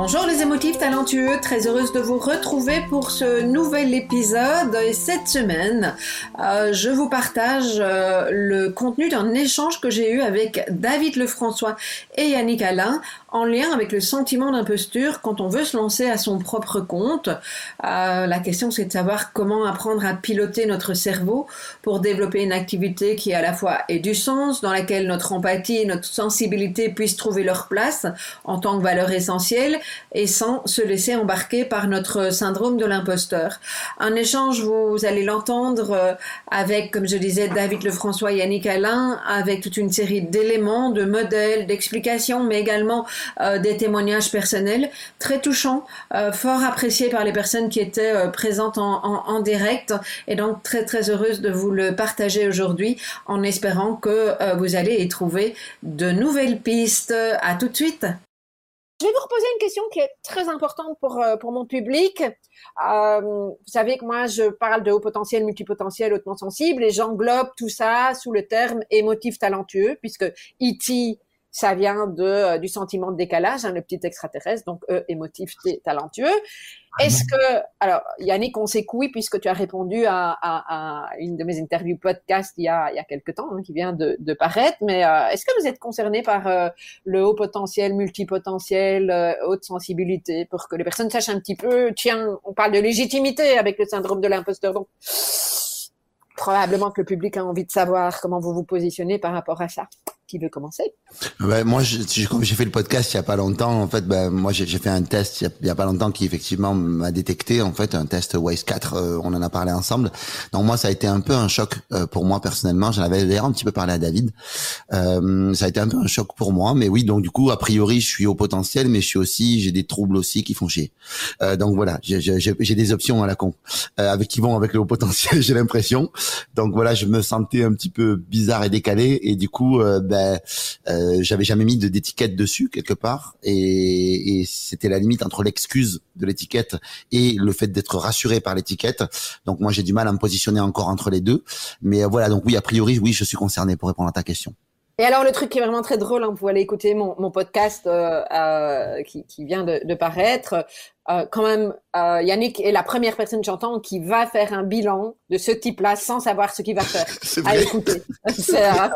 Bonjour les émotifs talentueux, très heureuse de vous retrouver pour ce nouvel épisode. Et cette semaine euh, je vous partage euh, le contenu d'un échange que j'ai eu avec David Lefrançois et Yannick Alain en lien avec le sentiment d'imposture quand on veut se lancer à son propre compte. Euh, la question c'est de savoir comment apprendre à piloter notre cerveau pour développer une activité qui à la fois ait du sens, dans laquelle notre empathie et notre sensibilité puissent trouver leur place en tant que valeur essentielle et sans se laisser embarquer par notre syndrome de l'imposteur. Un échange, vous allez l'entendre euh, avec, comme je disais, David Lefrançois Yannick Alain, avec toute une série d'éléments, de modèles, d'explications, mais également euh, des témoignages personnels très touchants, euh, fort appréciés par les personnes qui étaient euh, présentes en, direct et donc très très heureuse de vous le partager aujourd'hui en espérant que vous allez y trouver de nouvelles pistes. À tout de suite. Je vais vous reposer une question qui est très importante pour, pour mon public. Vous savez que moi, je parle de haut potentiel, multipotentiel, hautement sensible, et j'englobe tout ça sous le terme émotif talentueux, puisque E.T ça vient de, euh, du sentiment de décalage, hein, le petit extraterrestre, donc eux, émotif, talentueux. Ah Est-ce que, alors Yannick, on sait que oui, puisque tu as répondu à, à, à, une de mes interviews podcast il y a, il y a quelque temps, hein, qui vient de, de paraître, mais euh, est-ce que vous êtes concerné par euh, le haut potentiel, multipotentiel, haute sensibilité, pour que les personnes sachent un petit peu, tiens, on parle de légitimité avec le syndrome de l'imposteur, donc probablement que le public a envie de savoir comment vous vous positionnez par rapport à ça qui veut commencer ben, Moi, comme j'ai fait le podcast il y a pas longtemps, en fait, ben, moi j'ai fait un test il y, a, pas longtemps qui effectivement m'a détecté en fait un test WISE 4. Euh, on en a parlé ensemble. Donc moi, ça a été un peu un choc euh, pour moi personnellement. J'en avais d'ailleurs un petit peu parlé à David. Euh, ça a été un peu un choc pour moi, mais oui. Donc du coup, a priori, je suis au potentiel, mais je suis aussi, j'ai des troubles aussi qui font chier. Euh, donc voilà, j'ai des options à la con avec qui vont avec le haut potentiel, j'ai l'impression. Donc voilà, je me sentais un petit peu bizarre et décalé, et du coup, ben euh, j'avais jamais mis d'étiquette dessus quelque part, et, et c'était la limite entre l'excuse de l'étiquette et le fait d'être rassuré par l'étiquette. Donc moi j'ai du mal à me positionner encore entre les deux, mais euh, voilà. Donc oui, a priori, oui, je suis concerné pour répondre à ta question. Et alors le truc qui est vraiment très drôle, hein, vous pouvez aller écouter mon, mon podcast euh, euh, qui, qui, vient de, de paraître. Euh, quand même, euh, Yannick est la première personne que j'entends qui va faire un bilan de ce type-là sans savoir ce qu'il va faire. à écouter. C'est euh...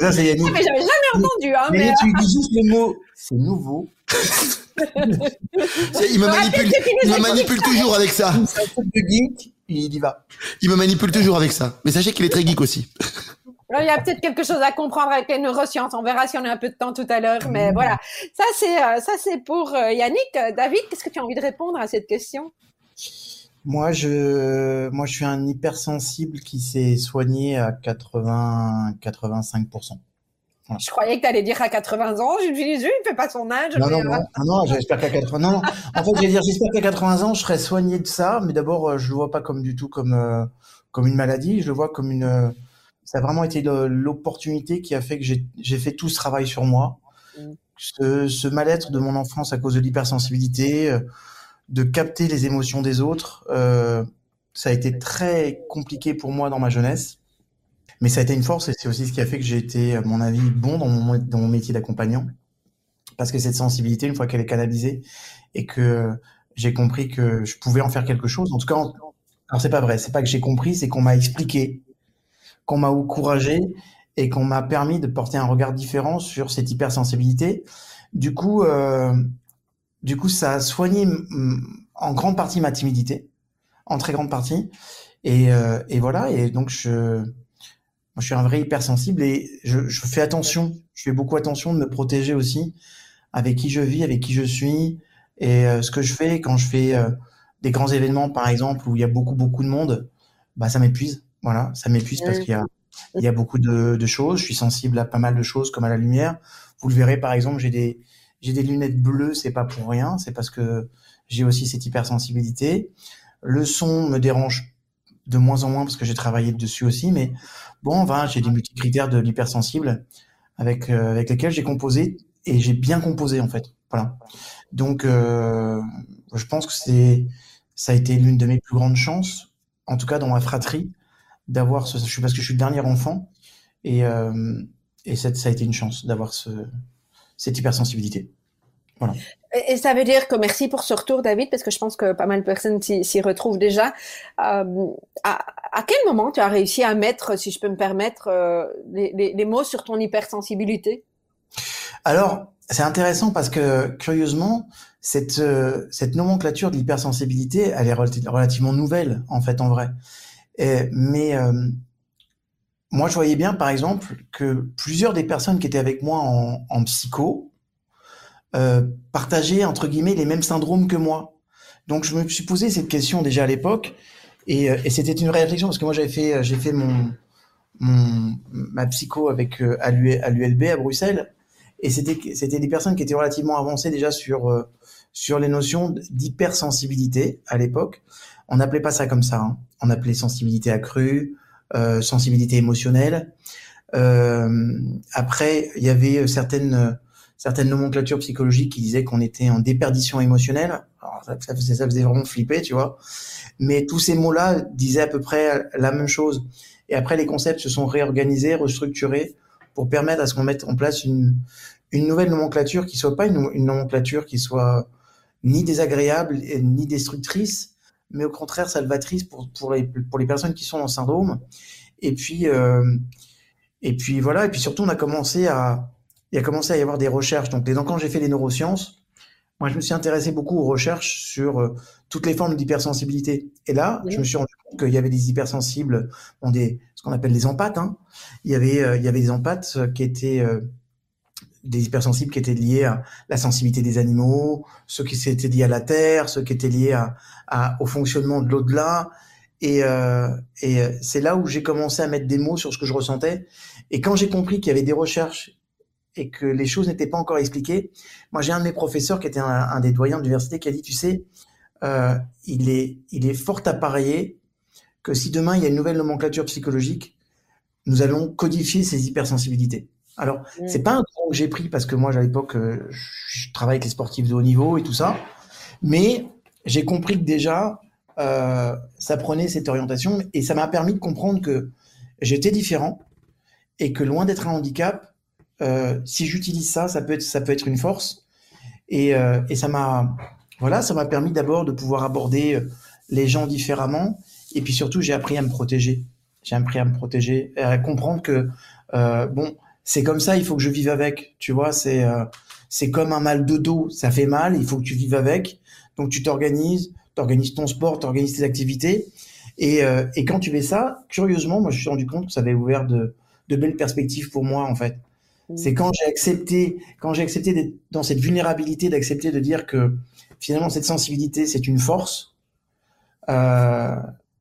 Ça c'est Yannick. mais j'avais jamais entendu. Hein, mais, mais tu dis juste le mot. C'est nouveau. il me manipule, il me manipule toujours avec ça. C'est un de geek, il y va. Il me manipule toujours avec ça. Mais sachez qu'il est très geek aussi. Il y a peut-être quelque chose à comprendre avec les neurosciences. On verra si on a un peu de temps tout à l'heure. Mais mmh. voilà, ça c'est euh, ça c'est pour euh, Yannick. David, qu'est-ce que tu as envie de répondre à cette question? Moi, je moi je suis un hypersensible qui s'est soigné à 80 85% Je croyais que tu allais dire à 80 ans. Je me suis dit, il fait pas son âge. Non, non, non, ah non, j'espère qu'à 80 Non, en fait, je vais dire, j'espère qu'à 80 ans, je serai soigné de ça. Mais d'abord, euh, je le vois pas comme du tout comme comme une maladie. Je le vois comme une ça a vraiment été l'opportunité qui a fait que j'ai fait tout ce travail sur moi. Mm. Ce, ce mal-être de mon enfance à cause de l'hypersensibilité, euh, de capter les émotions des autres, euh, ça a été très compliqué pour moi dans ma jeunesse. Mais ça a été une force et c'est aussi ce qui a fait que j'ai été, à mon avis, bon dans mon, dans mon métier d'accompagnant. Parce que cette sensibilité, une fois qu'elle est canalisée et que j'ai compris que je pouvais en faire quelque chose, en tout cas, alors c'est pas vrai, c'est pas que j'ai compris, c'est qu'on m'a expliqué m'a encouragé et qu'on m'a permis de porter un regard différent sur cette hypersensibilité. Du coup, euh, ça a soigné en grande partie ma timidité en très grande partie. Et, et voilà. Et donc je, suis un vrai hypersensible et je, fais attention. Je fais beaucoup attention de me protéger aussi avec qui je vis, avec qui je suis. Et ce que je fais quand je fais des grands événements, par exemple, où il y a beaucoup, beaucoup de monde, bah, ça m'épuise. Voilà, ça m'épuise parce qu'il y a, il y a beaucoup de, de, choses. Je suis sensible à pas mal de choses, comme à la lumière. Vous le verrez, par exemple, j'ai des, j'ai des lunettes bleues, c'est pas pour rien, c'est parce que j'ai aussi cette hypersensibilité. Le son me dérange de moins en moins parce que j'ai travaillé dessus aussi, mais bon, enfin, j'ai des multicritères de l'hypersensible avec, euh, avec lesquels j'ai composé et j'ai bien composé en fait. Voilà. Donc, euh, je pense que c'est, ça a été l'une de mes plus grandes chances, en tout cas dans ma fratrie, d'avoir ce, je suis parce que je suis le dernier enfant et, euh, et ça, ça a été une chance d'avoir ce, cette hypersensibilité. Voilà. Et ça veut dire que merci pour ce retour, David, parce que je pense que pas mal de personnes s'y retrouvent déjà. Euh, à, à, quel moment tu as réussi à mettre, si je peux me permettre, euh, les, les, les, mots sur ton hypersensibilité? Alors, c'est intéressant parce que, curieusement, cette, euh, cette nomenclature de l'hypersensibilité, elle est relativement nouvelle, en fait, en vrai. Mais euh, moi, je voyais bien, par exemple, que plusieurs des personnes qui étaient avec moi en, psycho euh, partageaient, entre guillemets, les mêmes syndromes que moi. Donc, je me suis posé cette question déjà à l'époque, et, euh, c'était une réflexion, parce que moi, j'avais fait, j'ai fait mon, ma psycho avec à l'ULB à Bruxelles, et c'était c'était des personnes qui étaient relativement avancées déjà sur sur les notions d'hypersensibilité à l'époque. On n'appelait pas ça comme ça. Hein. On appelait sensibilité accrue, euh, sensibilité émotionnelle. Euh, après, il y avait certaines certaines nomenclatures psychologiques qui disaient qu'on était en déperdition émotionnelle. Alors, ça, ça, faisait, vraiment flipper, tu vois. Mais tous ces mots-là disaient à peu près la même chose. Et après, les concepts se sont réorganisés, restructurés pour permettre à ce qu'on mette en place une, une nouvelle nomenclature qui soit pas une, une nomenclature qui soit ni désagréable ni destructrice, mais au contraire salvatrice pour, pour, les, pour les personnes qui sont le syndrome. Et puis, euh, et puis voilà, et puis surtout, on a commencé à, il a commencé à y avoir des recherches. Donc, quand j'ai fait les neurosciences, moi, je me suis intéressé beaucoup aux recherches sur euh, toutes les formes d'hypersensibilité. Et là, oui. je me suis rendu compte qu'il y avait des hypersensibles, bon, des, ce qu'on appelle des empathes. Hein. Il, y avait, euh, il y avait des empathes qui étaient des hypersensibles qui étaient liés à la sensibilité des animaux, ceux qui étaient liés à la terre, ceux qui étaient liés au fonctionnement de l'au-delà. Et, euh, et c'est là où j'ai commencé à mettre des mots sur ce que je ressentais. Et quand j'ai compris qu'il y avait des recherches et que les choses n'étaient pas encore expliquées, moi j'ai un de mes professeurs qui était un, un des doyens de l'université qui a dit, tu sais, euh, il, est, il est fort à parier que si demain il y a une nouvelle nomenclature psychologique, nous allons codifier ces hypersensibilités. Alors, mmh. c'est pas un cours que j'ai pris parce que moi, à l'époque, euh, je travaille avec les sportifs de haut niveau et tout ça. Mais j'ai compris que déjà, euh, ça prenait cette orientation et ça m'a permis de comprendre que j'étais différent et que loin d'être un handicap, euh, si j'utilise ça, ça peut être, ça peut être une force. Et, euh, et ça m'a, voilà, ça m'a permis d'abord de pouvoir aborder les gens différemment. Et puis surtout, j'ai appris à me protéger. J'ai appris à me protéger, à comprendre que, bon, c'est comme ça, il faut que je vive avec. Tu vois, c'est euh, c'est comme un mal de dos, ça fait mal, il faut que tu vives avec. Donc tu t'organises, t'organises ton sport, t'organises tes activités. Et, euh, et quand tu fais ça, curieusement, moi je me suis rendu compte que ça avait ouvert de, de belles perspectives pour moi en fait. Mmh. C'est quand j'ai accepté, quand j'ai accepté d'être dans cette vulnérabilité, d'accepter de dire que finalement cette sensibilité c'est une force, euh,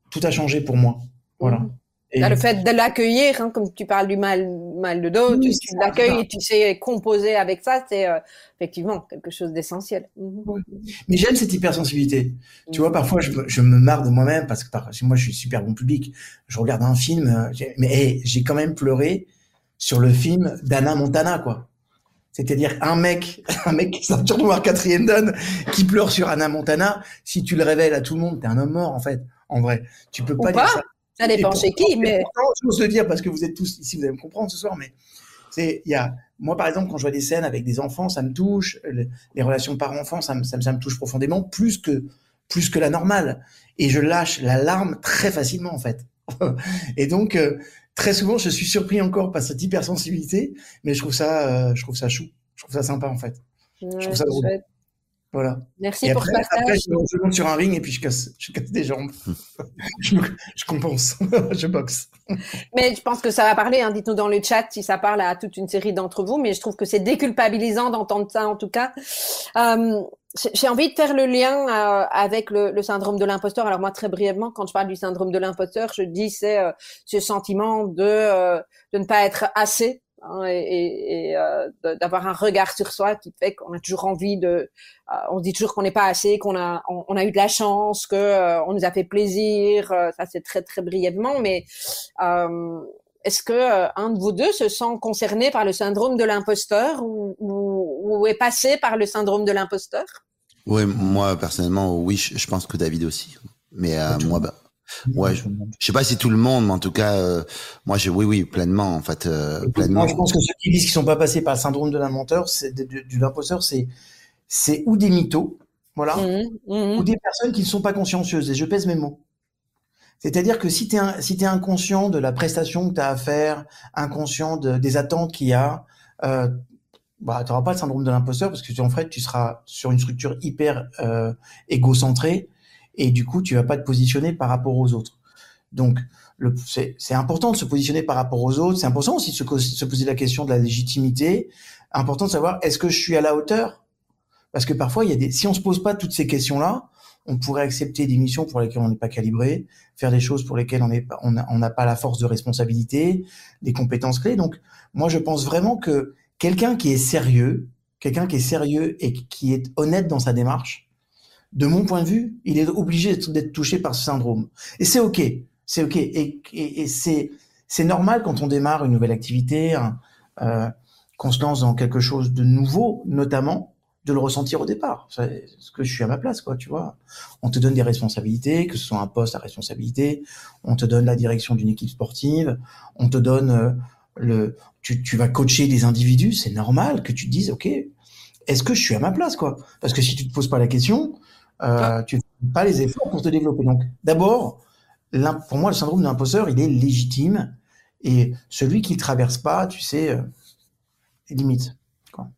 tout a changé pour moi. Voilà. Mmh. Et... le fait de l'accueillir, hein, comme tu parles du mal, mal de dos, oui, tu, tu l'accueilles et tu sais composer avec ça, c'est euh, effectivement quelque chose d'essentiel. Oui. Mais j'aime cette hypersensibilité. Tu vois, parfois je, je me marre de moi-même parce que par, moi je suis super bon public. Je regarde un film, euh, mais hey, j'ai quand même pleuré sur le film d'Anna Montana, quoi. C'est-à-dire un mec, un mec qui sort noir quatrième donne, qui pleure sur Anna Montana. Si tu le révèles à tout le monde, t'es un homme mort en fait. En vrai, tu peux pas, Ou dire ça. Ça dépend chez qui, mais. J'ose le dire parce que vous êtes tous ici, vous allez me comprendre ce soir, mais c'est, il y a, moi par exemple, quand je vois des scènes avec des enfants, ça me touche, les relations parents-enfants, ça me, ça, me, ça me touche profondément, plus que, plus que la normale. Et je lâche la larme très facilement, en fait. Et donc, euh, très souvent, je suis surpris encore par cette hypersensibilité, mais je trouve ça, euh, je trouve ça chou. Je trouve ça sympa, en fait. Ouais, je trouve ça drôle. Voilà. Merci et pour après, ce partage. Après, je, monte sur un ring et puis je casse, je casse des jambes. je, je, compense, je boxe. Mais je pense que ça va parler. Hein. Dites-nous dans le chat si ça parle à toute une série d'entre vous. Mais je trouve que c'est déculpabilisant d'entendre ça en tout cas. Euh, j'ai envie de faire le lien euh, avec le, le, syndrome de l'imposteur. Alors moi, très brièvement, quand je parle du syndrome de l'imposteur, je dis c'est euh, ce sentiment de de ne pas être assez hein, et, et euh, d'avoir un regard sur soi qui fait qu'on a toujours envie de. Euh, on dit toujours qu'on n'est pas assez, qu'on a on, on, a eu de la chance, que euh, on nous a fait plaisir. ça c'est très très brièvement, mais est-ce que un de vous deux se sent concerné par le syndrome de l'imposteur ou, ou, ou, est passé par le syndrome de l'imposteur? Oui, moi personnellement, oui, je, pense que David aussi. Mais euh, moi, bah, ouais, je, je, sais pas si tout le monde, mais en tout cas, euh, moi, je, oui, oui, pleinement, en fait, euh, pleinement. Moi, je pense que ceux qui disent qu'ils sont pas passés par le syndrome de l'imposteur, c'est de, de, de l'imposteur, c'est c'est ou des mythos, voilà, mmh, mmh. ou des personnes qui ne sont pas consciencieuses. Et je pèse mes mots. C'est-à-dire que si tu es, si es inconscient de la prestation que tu as à faire, inconscient de, des attentes qu'il y a, euh, bah, tu n'auras pas le syndrome de l'imposteur parce que en fait, tu seras sur une structure hyper euh, égocentrée et du coup, tu vas pas te positionner par rapport aux autres. Donc, c'est important de se positionner par rapport aux autres. C'est important aussi de se, se, poser la question de la légitimité. Important de savoir est-ce que je suis à la hauteur? Parce que parfois, il y a des, si on se pose pas toutes ces questions-là, on pourrait accepter des missions pour lesquelles on n'est pas calibré, faire des choses pour lesquelles on n'a pas la force de responsabilité, des compétences clés. Donc, moi, je pense vraiment que quelqu'un qui est sérieux, quelqu'un qui est sérieux et qui est honnête dans sa démarche, de mon point de vue, il est obligé d'être touché par ce syndrome. Et c'est ok, c'est ok, et, c'est c'est normal quand on démarre une nouvelle activité, euh, qu'on se lance dans quelque chose de nouveau, notamment de le ressentir au départ. Est-ce que je suis à ma place, quoi, tu vois On te donne des responsabilités, que ce soit un poste à responsabilité, on te donne la direction d'une équipe sportive, on te donne euh, le, tu, tu vas coacher des individus, c'est normal que tu te dises, ok, est-ce que je suis à ma place, quoi? Parce que si tu te poses pas la question, euh, tu fais pas les efforts pour te développer. Donc, d'abord, pour moi, le syndrome de l'imposteur, il est légitime, et celui qui le traverse pas, tu sais, euh, limite.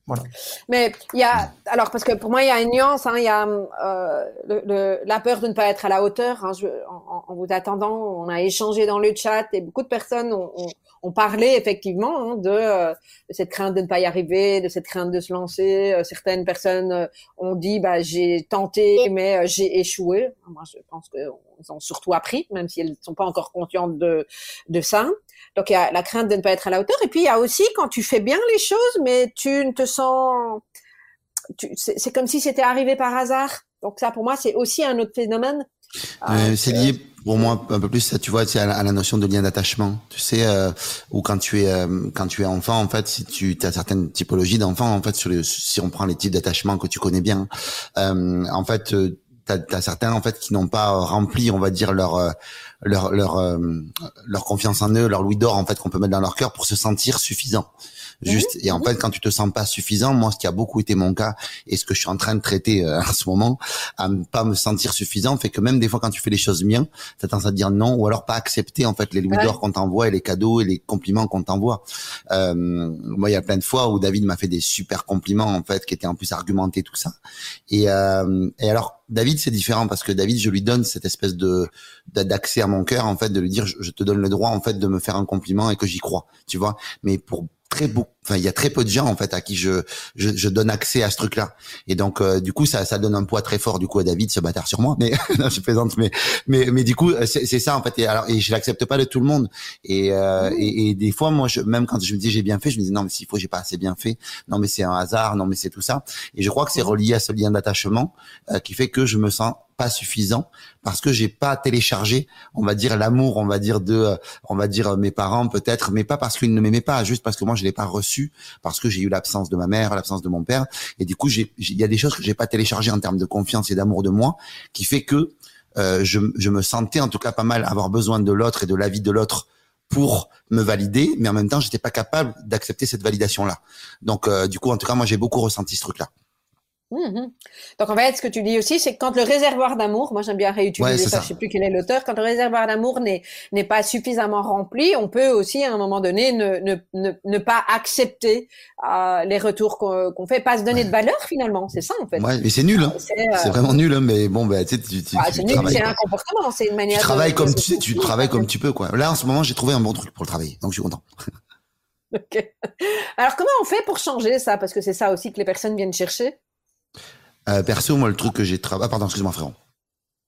Voilà. Mais il y a, alors parce que pour moi il y a une nuance, hein, il y a euh, le, le, la peur de ne pas être à la hauteur. Hein, je, en, en, vous attendant, on a échangé dans le chat et beaucoup de personnes ont, ont, ont parlé effectivement hein, de, euh, de, cette crainte de ne pas y arriver, de cette crainte de se lancer. Euh, certaines personnes euh, ont dit bah j'ai tenté mais euh, j'ai échoué. Moi je pense qu'ils ont surtout appris, même si elles ne sont pas encore conscientes de de ça. Donc il y a la crainte de ne pas être à la hauteur. Et puis il y a aussi quand tu fais bien les choses, mais tu ne te sens, c'est comme si c'était arrivé par hasard. Donc ça pour moi c'est aussi un autre phénomène. Euh, c'est lié pour moi un peu plus tu vois c'est à, la notion de lien d'attachement. Tu sais euh, ou quand tu es euh, quand tu es enfant en fait si tu as certaines typologies d'enfants en fait sur les, si on prend les types d'attachement que tu connais bien euh, en fait t'as as certains en fait qui n'ont pas rempli on va dire leur euh, leur leur euh, leur confiance en eux leur louis d'or en fait qu'on peut mettre dans leur cœur pour se sentir suffisant juste et en fait quand tu te sens pas suffisant moi ce qui a beaucoup été mon cas et ce que je suis en train de traiter euh, en ce moment à ne pas me sentir suffisant fait que même des fois quand tu fais les choses bien tu as tendance à dire non ou alors pas accepter en fait les louis d'or qu'on t'envoie et les cadeaux et les compliments qu'on t'envoie. Euh, moi il y a plein de fois où David m'a fait des super compliments en fait qui étaient en plus argumentés tout ça. Et euh, et alors David, c'est différent parce que David, je lui donne cette espèce de d'accès à mon cœur, en fait, de lui dire, je, te donne le droit, en fait, de me faire un compliment et que j'y crois, tu vois. Mais pour très beau, enfin, il y a très peu de gens, en fait, à qui je je, je donne accès à ce truc-là. Et donc, euh, du coup, ça ça donne un poids très fort, du coup, à David, ce bâtard sur moi. Mais non, je plaisante, mais mais mais du coup, c'est ça, en fait. Et alors, et je l'accepte pas de tout le monde. Et, euh, et, et des fois, moi, je, même quand je me dis j'ai bien fait, je me dis non, mais s'il faut, j'ai pas assez bien fait. Non, mais c'est un hasard. Non, mais c'est tout ça. Et je crois que c'est relié à ce lien d'attachement euh, qui fait que je me sens pas suffisant parce que j'ai pas téléchargé, on va dire l'amour, on va dire de, euh, on va dire mes parents peut-être, mais pas parce qu'ils ne m'aimaient pas, juste parce que moi je l'ai pas reçu, parce que j'ai eu l'absence de ma mère, l'absence de mon père, et du coup il y a des choses que j'ai pas téléchargées en termes de confiance et d'amour de moi, qui fait que euh, je, me sentais en tout cas pas mal avoir besoin de l'autre et de l'avis de l'autre pour me valider, mais en même temps j'étais pas capable d'accepter cette validation là. Donc euh, du coup en tout cas moi j'ai beaucoup ressenti ce truc Mhm. Donc en fait, ce que tu dis aussi, c'est que quand le réservoir d'amour, moi j'aime bien réutiliser ça, je sais plus quel est l'auteur, quand le réservoir d'amour n'est n'est pas suffisamment rempli, on peut aussi à un moment donné ne ne ne, ne pas accepter euh, les retours qu'on fait, pas se donner de valeur finalement, c'est ça en fait. Ouais, mais c'est nul, hein. c'est euh, vraiment nul, hein, mais bon, bah, tu tu, tu, ah, c'est nul, c'est un comportement, c'est une manière. Tu travailles comme tu sais, tu travailles comme tu peux quoi. Là en ce moment, j'ai trouvé un bon truc pour le travailler, donc je suis content. ok. Alors comment on fait pour changer ça? Parce que c'est ça aussi que les personnes viennent chercher. Euh, perso, moi, le truc que j'ai travaillé, ah, pardon, excuse-moi, frérot.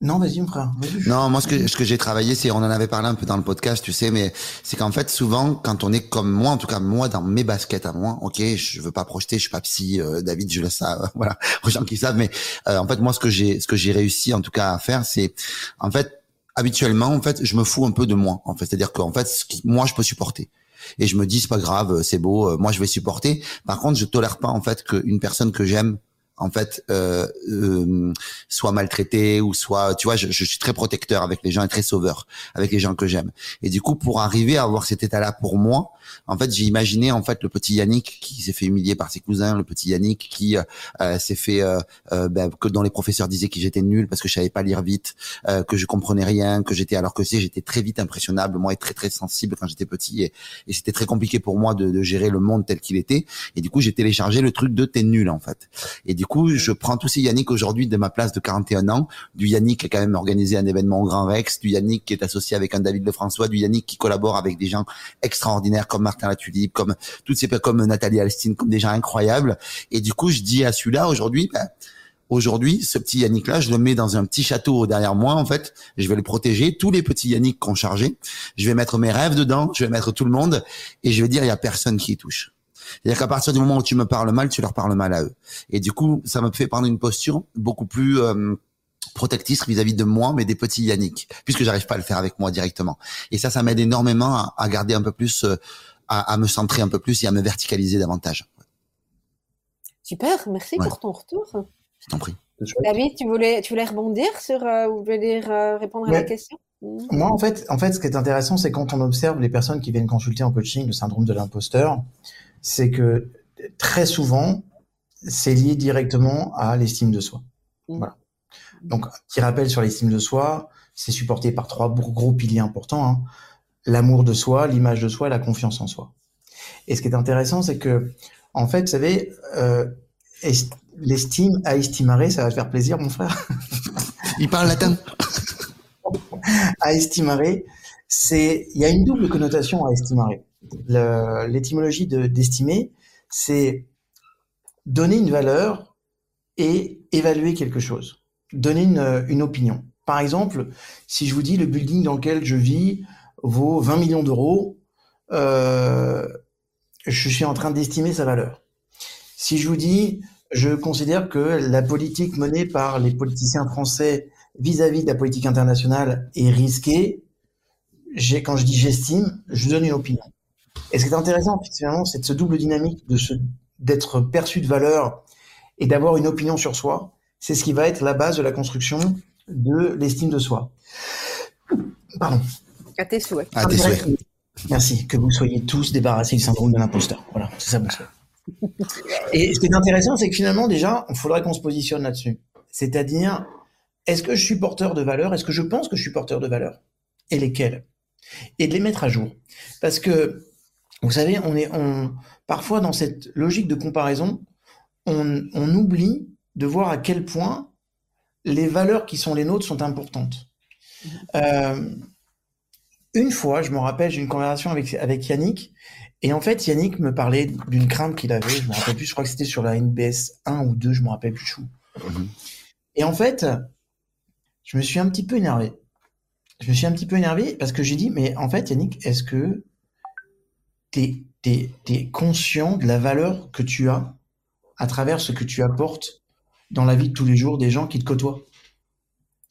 Non, vas-y, mon frère. non, moi, ce que, ce que j'ai travaillé, c'est, on en avait parlé un peu dans le podcast, tu sais, mais c'est qu'en fait, souvent, quand on est comme moi, en tout cas, moi, dans mes baskets à moi, ok, je veux pas projeter, je suis pas psy, euh, David, je laisse ça, euh, voilà, aux gens qui savent, mais, en fait, moi, ce que j'ai, ce que j'ai réussi, en tout cas, à faire, c'est, en fait, habituellement, en fait, je me fous un peu de moi, en fait, c'est-à-dire qu'en fait, ce qui, moi, je peux supporter et je me dis c'est pas grave, c'est beau, moi je vais supporter. Par contre, je tolère pas en fait qu'une personne que j'aime en fait euh, euh, soit maltraité ou soit tu vois je, je, suis très protecteur avec les gens et très sauveur avec les gens que j'aime. Et du coup pour arriver à avoir cet état là pour moi en fait j'ai imaginé en fait le petit Yannick qui s'est fait humilier par ses cousins le petit Yannick qui euh, s'est fait euh, euh, ben, que dont les professeurs disaient que j'étais nul parce que je savais pas lire vite euh, que je comprenais rien que j'étais alors que si j'étais très vite impressionnable moi et très très sensible quand j'étais petit et, et c'était très compliqué pour moi de, de gérer le monde tel qu'il était. Et du coup j'ai téléchargé le truc de t'es nul en fait et du coup, je prends tous ces Yannick aujourd'hui de ma place de 41 ans, du Yannick qui a quand même organisé un événement au Grand Rex, du Yannick qui est associé avec un David Lefrançois, du Yannick qui collabore avec des gens extraordinaires Martin Latulippe, comme toutes ces comme Nathalie Alstine, comme des gens. Et du coup, je dis à celui-là aujourd'hui, ben, aujourd'hui, ce petit Yannick-là, je le mets dans un petit château derrière moi, en fait. Je vais le protéger. Tous les petits Yannick qu'on chargé, je vais mettre mes rêves dedans, je vais mettre tout le monde, et je vais dire, il y a personne qui y touche. C'est-à-dire qu'à partir du moment où tu me parles mal, tu leur parles mal à eux. Et du coup, ça me fait prendre une posture beaucoup plus euh, protectrice vis-à-vis de moi, mais des petits Yannick, puisque j'arrive pas à le faire avec moi directement. Et ça, ça m'aide énormément à, garder un peu plus, euh, à, me centrer un peu plus et à me verticaliser davantage. Super, merci pour ton retour. Je t'en prie. David, tu voulais, tu voulais rebondir sur, euh, ou voulais répondre à la question? Moi, en fait, en fait, ce qui est intéressant, c'est quand on observe les personnes qui viennent consulter en coaching le syndrome de l'imposteur, c'est que très souvent, c'est lié directement à l'estime de soi. Mmh. Voilà. Donc, petit rappel sur l'estime de soi, c'est supporté par trois gros piliers importants. Hein. L'amour de soi, l'image de soi et la confiance en soi. Et ce qui est intéressant, c'est que, en fait, vous savez, euh, l'estime à estimare, ça va te faire plaisir, mon frère. Il parle latin. à estimare, c'est, il y a une double connotation à estimare l'étymologie d'estimer, c'est donner une valeur et évaluer quelque chose, donner une, opinion. Par exemple, si je vous dis le building dans lequel je vis vaut 20 millions d'euros, euh, je suis en train d'estimer sa valeur. Si je vous dis, je considère que la politique menée par les politiciens français vis-à-vis -vis de la politique internationale est risquée, quand je dis j'estime, je donne une opinion. Et ce qui est intéressant, finalement, c'est ce double dynamique d'être perçu de valeur et d'avoir une opinion sur soi. C'est ce qui va être la base de la construction de l'estime de soi. Pardon. À tes souhaits. À tes souhaits. Merci. Que vous soyez tous débarrassés du syndrome de l'imposteur. Voilà, c'est ça mon souhait. Et ce qui est intéressant, c'est que finalement, déjà, il faudrait qu'on se positionne là-dessus. C'est-à-dire, est-ce que je suis porteur de valeur? Est-ce que je pense que je suis porteur de valeur? Et lesquelles Et de les mettre à jour. Parce que vous savez, on est on, parfois dans cette logique de comparaison, on, on, oublie de voir à quel point les valeurs qui sont les nôtres sont importantes. Mm-hmm. Euh, une fois, je me rappelle, j'ai une conversation avec, avec Yannick, et en fait, Yannick me parlait d'une crainte qu'il avait, je me rappelle plus, je crois que c'était sur la NBS 1 ou 2, je me rappelle plus. Mm-hmm. Et en fait, je me suis un petit peu énervé. Je me suis un petit peu énervé parce que j'ai dit, mais en fait, Yannick, est-ce que tu es, conscient de la valeur que tu as à travers ce que tu apportes dans la vie de tous les jours des gens qui te côtoient.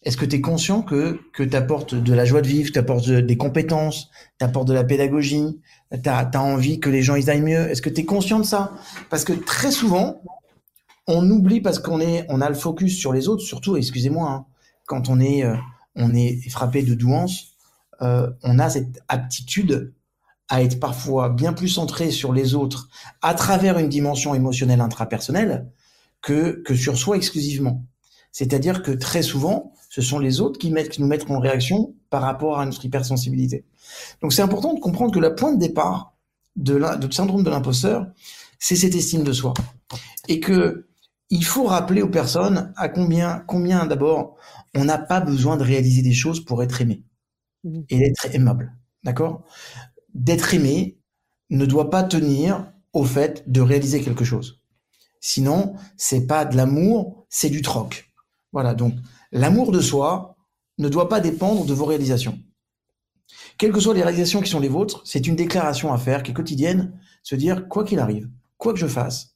Est-ce que tu es conscient que, que tu apportes de la joie de vivre, tu apportes des compétences, tu apportes de la pédagogie, tu as, envie que les gens ils aillent mieux? Est-ce que tu es conscient de ça? Parce que très souvent, on oublie parce qu'on on a le focus sur les autres, surtout, excusez-moi, hein, quand on est, euh, on est frappé de douance, euh, on a cette aptitude à être parfois bien plus centré sur les autres à travers une dimension émotionnelle intrapersonnelle que, que sur soi exclusivement. C'est-à-dire que très souvent, ce sont les autres qui, mettent, qui nous mettent en réaction par rapport à notre hypersensibilité. Donc c'est important de comprendre que la point de départ de, la, de syndrome de l'imposteur, c'est cette estime de soi. Et que il faut rappeler aux personnes à combien, combien d'abord, on n'a pas besoin de réaliser des choses pour être aimé mmh. et d'être aimable. D'accord? D'être aimé ne doit pas tenir au fait de réaliser quelque chose. Sinon, c'est pas de l'amour, c'est du troc. Voilà. Donc, l'amour de soi ne doit pas dépendre de vos réalisations. Quelles que soient les réalisations qui sont les vôtres, c'est une déclaration à faire qui est quotidienne, se dire, quoi qu'il arrive, quoi que je fasse,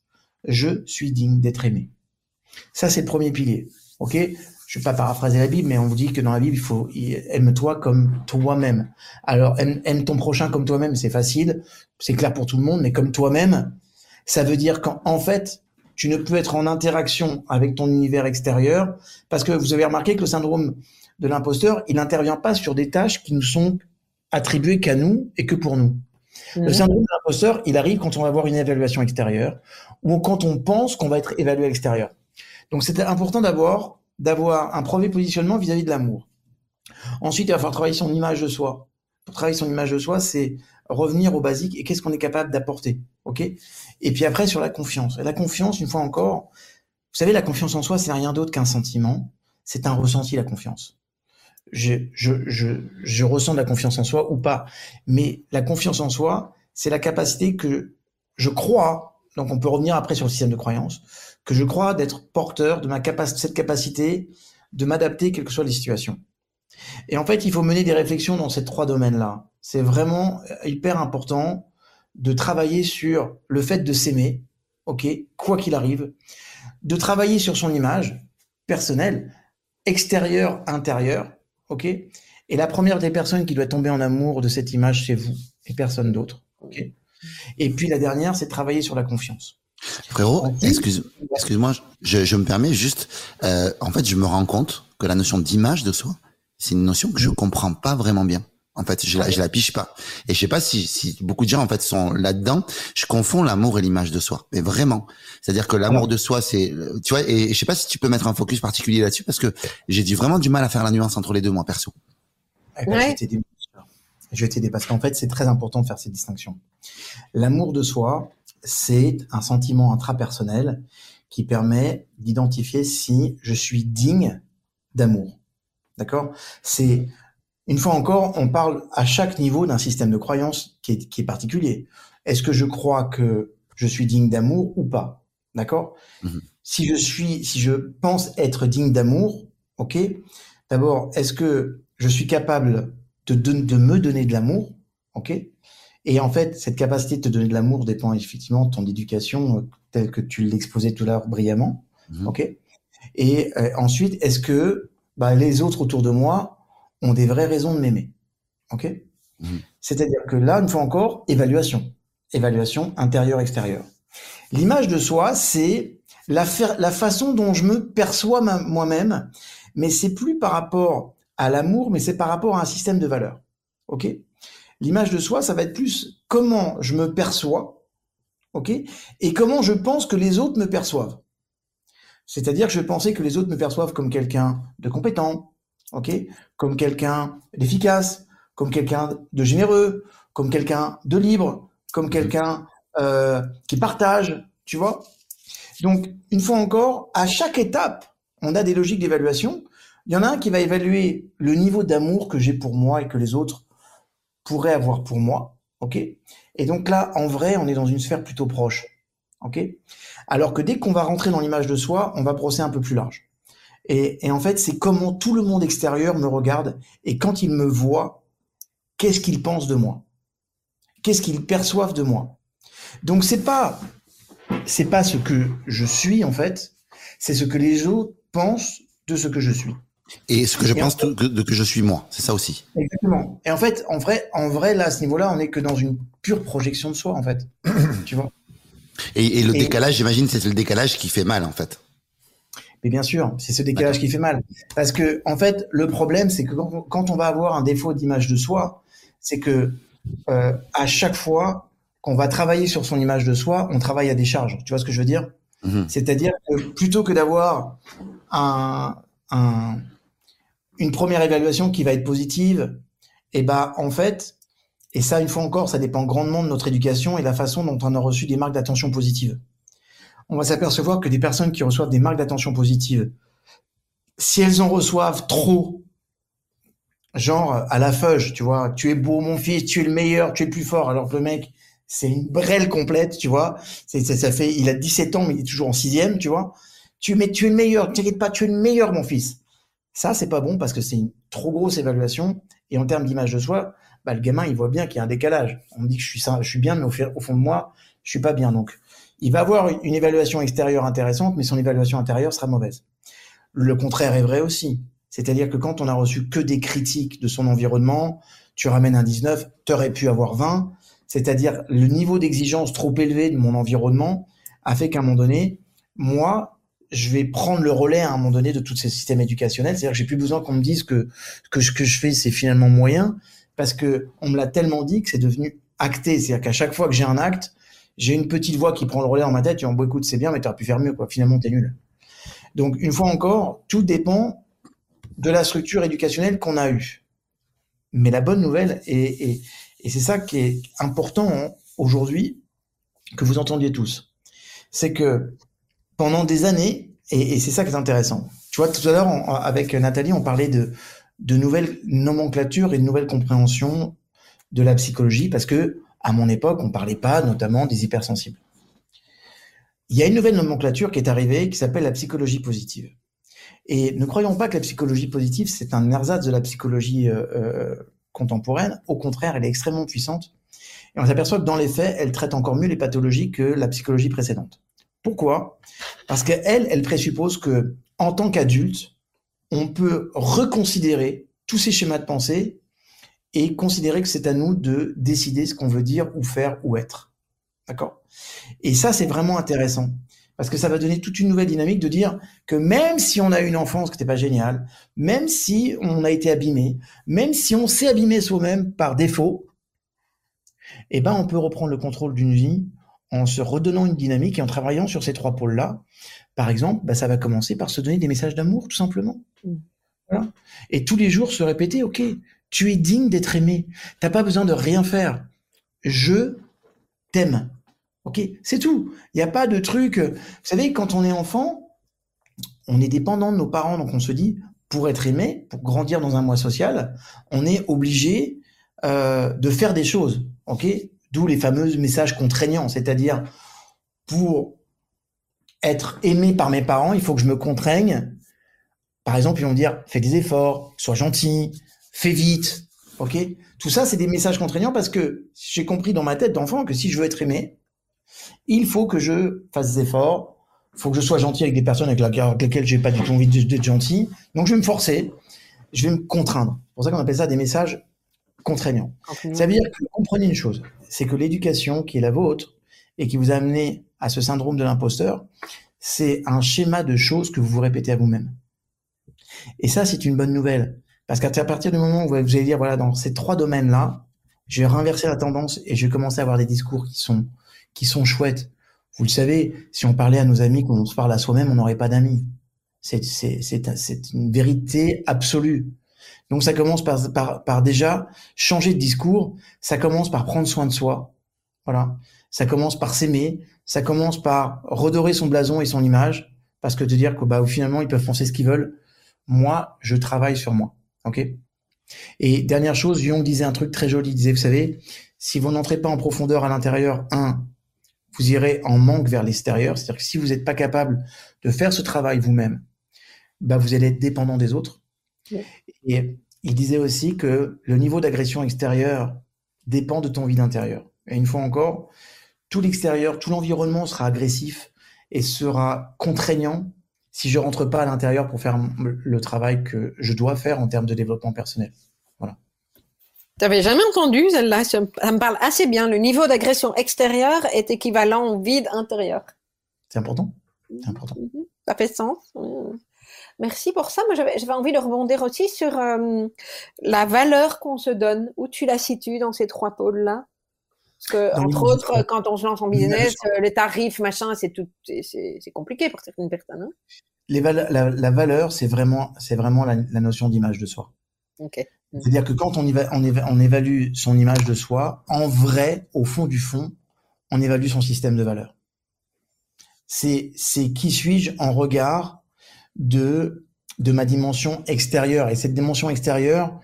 je suis digne d'être aimé. Ça, c'est le premier pilier. OK? Je vais pas paraphraser la Bible, mais on vous dit que dans la Bible, il faut aime-toi comme toi-même. Alors, aime, ton prochain comme toi-même, c'est facile, c'est clair pour tout le monde, mais comme toi-même, ça veut dire qu'en fait, tu ne peux être en interaction avec ton univers extérieur, parce que vous avez remarqué que le syndrome de l'imposteur, il n'intervient pas sur des tâches qui nous sont attribué qu'à nous et que pour nous. Le mhm. syndrome de l'imposteur, il arrive quand on va avoir une évaluation extérieure ou quand on pense qu'on va être évalué à l'extérieur. Donc c'est important d'avoir d'avoir un premier positionnement vis-à-vis de l'amour. Ensuite, il va falloir travailler son image de soi. Pour travailler son image de soi, c'est revenir au basique et qu'est-ce qu'on est capable d'apporter, ok? Et puis après sur la confiance. Et la confiance, une fois encore, vous savez, la confiance en soi, c'est rien d'autre qu'un sentiment. C'est un ressenti, la confiance je, je, je, je ressens de la confiance en soi ou pas. Mais la confiance en soi, c'est la capacité que je crois, donc on peut revenir après sur le système de croyance, que je crois d'être porteur de ma capacité, cette capacité de m'adapter quelles que soient les situations. Et en fait, il faut mener des réflexions dans ces trois domaines-là. C'est vraiment hyper important de travailler sur le fait de s'aimer, ok, quoi qu'il arrive, de travailler sur son image personnelle, extérieure, intérieure, ok Et la première des personnes qui doit tomber en amour de cette image, c'est vous et personne d'autre, ok Et puis la dernière, c'est travailler sur la confiance. Frérot, excuse, excuse-moi, je, je, me permets juste, euh, en fait, je me rends compte que la notion d'image de soi, c'est une notion que je comprends pas vraiment bien. En fait, je la, je la piche pas. Et je sais pas si, si beaucoup de gens en fait sont là-dedans. Je confonds l'amour et l'image de soi, mais vraiment. C'est-à-dire que l'amour de soi, c'est, tu vois, et je sais pas si tu peux mettre un focus particulier là-dessus parce que j'ai dit vraiment du mal à faire la nuance entre les deux, moi perso. Eh ben, je vais t'aider parce qu'en fait, c'est très important de faire ces distinctions. L'amour de soi, c'est un sentiment intrapersonnel qui permet d'identifier si je suis digne d'amour. D'accord? C'est une fois encore, on parle à chaque niveau d'un système de croyance qui est, particulier. Est-ce que je crois que je suis digne d'amour ou pas? D'accord? Mhm. Si je suis, si je pense être digne d'amour, ok. D'abord, est-ce que je suis capable de, de, me donner de l'amour, ok Et en fait, cette capacité de te donner de l'amour dépend effectivement de ton éducation, euh, telle que tu l'exposais tout à l'heure brillamment, mhm. ok Et euh, ensuite, est-ce que bah, les autres autour de moi ont des vraies raisons de m'aimer. OK? Mhm. C'est-à-dire que là, une fois encore, évaluation. Évaluation intérieure-extérieure. L'image de soi, c'est la, la, façon dont je me perçois moi-même, mais c'est plus par rapport à l'amour, mais c'est par rapport à un système de valeurs. OK? L'image de soi, ça va être plus comment je me perçois, OK? Et comment je pense que les autres me perçoivent. C'est-à-dire que je penser que les autres me perçoivent comme quelqu'un de compétent, ok, comme quelqu'un d'efficace, comme quelqu'un de généreux, comme quelqu'un de libre, comme mhm. quelqu'un euh, qui partage, tu vois? Donc, une fois encore, à chaque étape, on a des logiques d'évaluation. Il y en a un qui va évaluer le niveau d'amour que j'ai pour moi et que les autres pourraient avoir pour moi, ok? Et donc là, en vrai, on est dans une sphère plutôt proche, ok? Alors que dès qu'on va rentrer dans l'image de soi, on va brosser un peu plus large. Et, en fait, c'est comment tout le monde extérieur me regarde et quand ils me voient, qu'est-ce qu'ils pensent de moi? Qu'est-ce qu'ils perçoivent de moi? Donc c'est pas c'est pas ce que je suis en fait, c'est ce que les autres pensent de ce que je suis. Et ce que je pense de que je suis moi, c'est ça aussi. Exactement. Et en fait, en vrai, en vrai, là, à ce niveau-là, on n'est que dans une pure projection de soi, en fait. tu vois? Et, le décalage, j'imagine, c'est le décalage qui fait mal, en fait. Mais bien sûr, c'est ce décalage qui fait mal. Parce que, en fait, le problème, c'est que quand on va avoir un défaut d'image de soi, c'est que euh, à chaque fois qu'on va travailler sur son image de soi, on travaille à des charges. Tu vois ce que je veux dire? Mhm. C'est-à-dire que plutôt que d'avoir un, une première évaluation qui va être positive, et eh ben en fait, et ça une fois encore, ça dépend grandement de notre éducation et la façon dont on a reçu des marques d'attention positives. On va s'apercevoir que des personnes qui reçoivent des marques d'attention positives, si elles en reçoivent trop, genre à la feuge, tu vois, tu es beau mon fils, tu es le meilleur, tu es le plus fort, alors que le mec, c'est une brêle complète, tu vois. C'est, ça, ça, fait, il a 17 ans, mais il est toujours en sixième, tu vois. Tu, mais tu es le meilleur, t'inquiète pas, tu es le meilleur, mon fils. Ça, c'est pas bon parce que c'est une trop grosse évaluation. Et en termes d'image de soi, bah, le gamin, il voit bien qu'il y a un décalage. On me dit que je suis, je suis bien, mais au, au fond de moi, je suis pas bien. Donc, il va avoir une évaluation extérieure intéressante, mais son évaluation intérieure sera mauvaise. Le contraire est vrai aussi. C'est-à-dire que quand on a reçu que des critiques de son environnement, tu ramènes un 19, tu aurais pu avoir 20, c'est-à-dire le niveau d'exigence trop élevé de mon environnement a fait qu'à un moment donné, moi, je vais prendre le relais à un moment donné de tous ces systèmes éducationnels. C'est-à-dire que j'ai plus besoin qu'on me dise que, que ce que je fais, c'est finalement moyen, parce que on me l'a tellement dit que c'est devenu acté. C'est-à-dire qu'à chaque fois que j'ai un acte, j'ai une petite voix qui prend le relais dans ma tête, et en bon, écoute, c'est bien, mais tu aurais pu faire mieux, quoi. Finalement, t'es nul. Donc, une fois encore, tout dépend de la structure éducationnelle qu'on a eue. Mais la bonne nouvelle, et, c'est ça qui est important aujourd'hui, que vous entendiez tous, c'est que pendant des années, et, c'est ça qui est intéressant. Tu vois, tout à l'heure, avec Nathalie, on parlait de nouvelles nomenclatures et de nouvelles compréhensions de la psychologie, parce que à mon époque, on parlait pas notamment des hypersensibles. Il y a une nouvelle nomenclature qui est arrivée qui s'appelle la psychologie positive. Et ne croyons pas que la psychologie positive, c'est un ersatz de la psychologie euh, euh, contemporaine. Au contraire, elle est extrêmement puissante. Et on s'aperçoit que dans les faits, elle traite encore mieux les pathologies que la psychologie précédente. Pourquoi? Parce qu'elle, elle présuppose que, en tant qu'adulte, on peut reconsidérer tous ces schémas de pensée et considérer que c'est à nous de décider ce qu'on veut dire ou faire ou être. D'accord? Et ça, c'est vraiment intéressant parce que ça va donner toute une nouvelle dynamique de dire que même si on a eu une enfance qui n'était pas géniale, même si on a été abîmé, même si on s'est abîmé soi-même par défaut, eh ben on peut reprendre le contrôle d'une vie en se redonnant une dynamique et en travaillant sur ces trois pôles-là. Par exemple, bah, ça va commencer par se donner des messages d'amour, tout simplement. Mm. Voilà. Et tous les jours se répéter, OK, tu es digne d'être aimé. T'as pas besoin de rien faire. Je t'aime. Ok, c'est tout. Il n'y a pas de truc. Vous savez, quand on est enfant, on est dépendant de nos parents, donc on se dit, pour être aimé, pour grandir dans un mois social, on est obligé euh, de faire des choses. Ok, d'où les fameux messages contraignants, c'est-à-dire pour être aimé par mes parents, il faut que je me contraigne. Par exemple, ils vont dire fais des efforts, sois gentil, fais vite. Ok, tout ça, c'est des messages contraignants parce que j'ai compris dans ma tête d'enfant que si je veux être aimé, il faut que je fasse des efforts, il faut que je sois gentil avec des personnes avec, lesquelles j'ai pas du tout envie d'être gentil. Donc je vais me forcer, je vais me contraindre. C'est pour ça qu'on appelle ça des messages contraignants. Ça veut dire que comprenez une chose, c'est que l'éducation qui est la vôtre et qui vous a amené à ce syndrome de l'imposteur, c'est un schéma de choses que vous vous répétez à vous-même. Et ça, c'est une bonne nouvelle. Parce qu'à partir du moment où vous allez dire, voilà, dans ces trois domaines-là, je vais renverser la tendance et je vais commencer à avoir des discours qui sont qui sont chouettes. Vous le savez, si on parlait à nos amis, qu'on se parle à soi-même, on n'aurait pas d'amis. C'est, c'est, c'est, une vérité absolue. Donc ça commence par, par, par déjà changer de discours, ça commence par prendre soin de soi. Voilà. Ça commence par s'aimer, ça commence par redorer son blason et son image, parce que de dire que bah, finalement ils peuvent penser ce qu'ils veulent. Moi, je travaille sur moi. Ok Et dernière chose, Jung disait un truc très joli. Il disait, vous savez, si vous n'entrez pas en profondeur à l'intérieur, un, vous irez en manque vers l'extérieur. C'est-à-dire que si vous n'êtes pas capable de faire ce travail vous-même, bah vous allez être dépendant des autres. Et il disait aussi que le niveau d'agression extérieure dépend de ton vide intérieur. Et une fois encore, tout l'extérieur, tout l'environnement sera agressif et sera contraignant si je rentre pas à l'intérieur pour faire le travail que je dois faire en termes de développement personnel. T'avais jamais entendu celle-là? Ça me parle assez bien. Le niveau d'agression extérieure est équivalent au vide intérieur. C'est important. C'est important. Mhm. Ça fait sens. Merci pour ça. Moi, j'avais envie de rebondir aussi sur euh, la valeur qu'on se donne. Où tu la situes dans ces trois pôles-là? Parce que, entre autres, quand on se lance en business, euh, les tarifs, machin, c'est tout, c'est compliqué pour certaines personnes. Hein. les la, valeur, c'est vraiment, c'est vraiment la, notion d'image de soi. Ok. C'est-à-dire que quand on, on, évalue son image de soi, en vrai, au fond du fond, on évalue son système de valeur. C'est, c'est qui suis-je en regard de, de ma dimension extérieure. Et cette dimension extérieure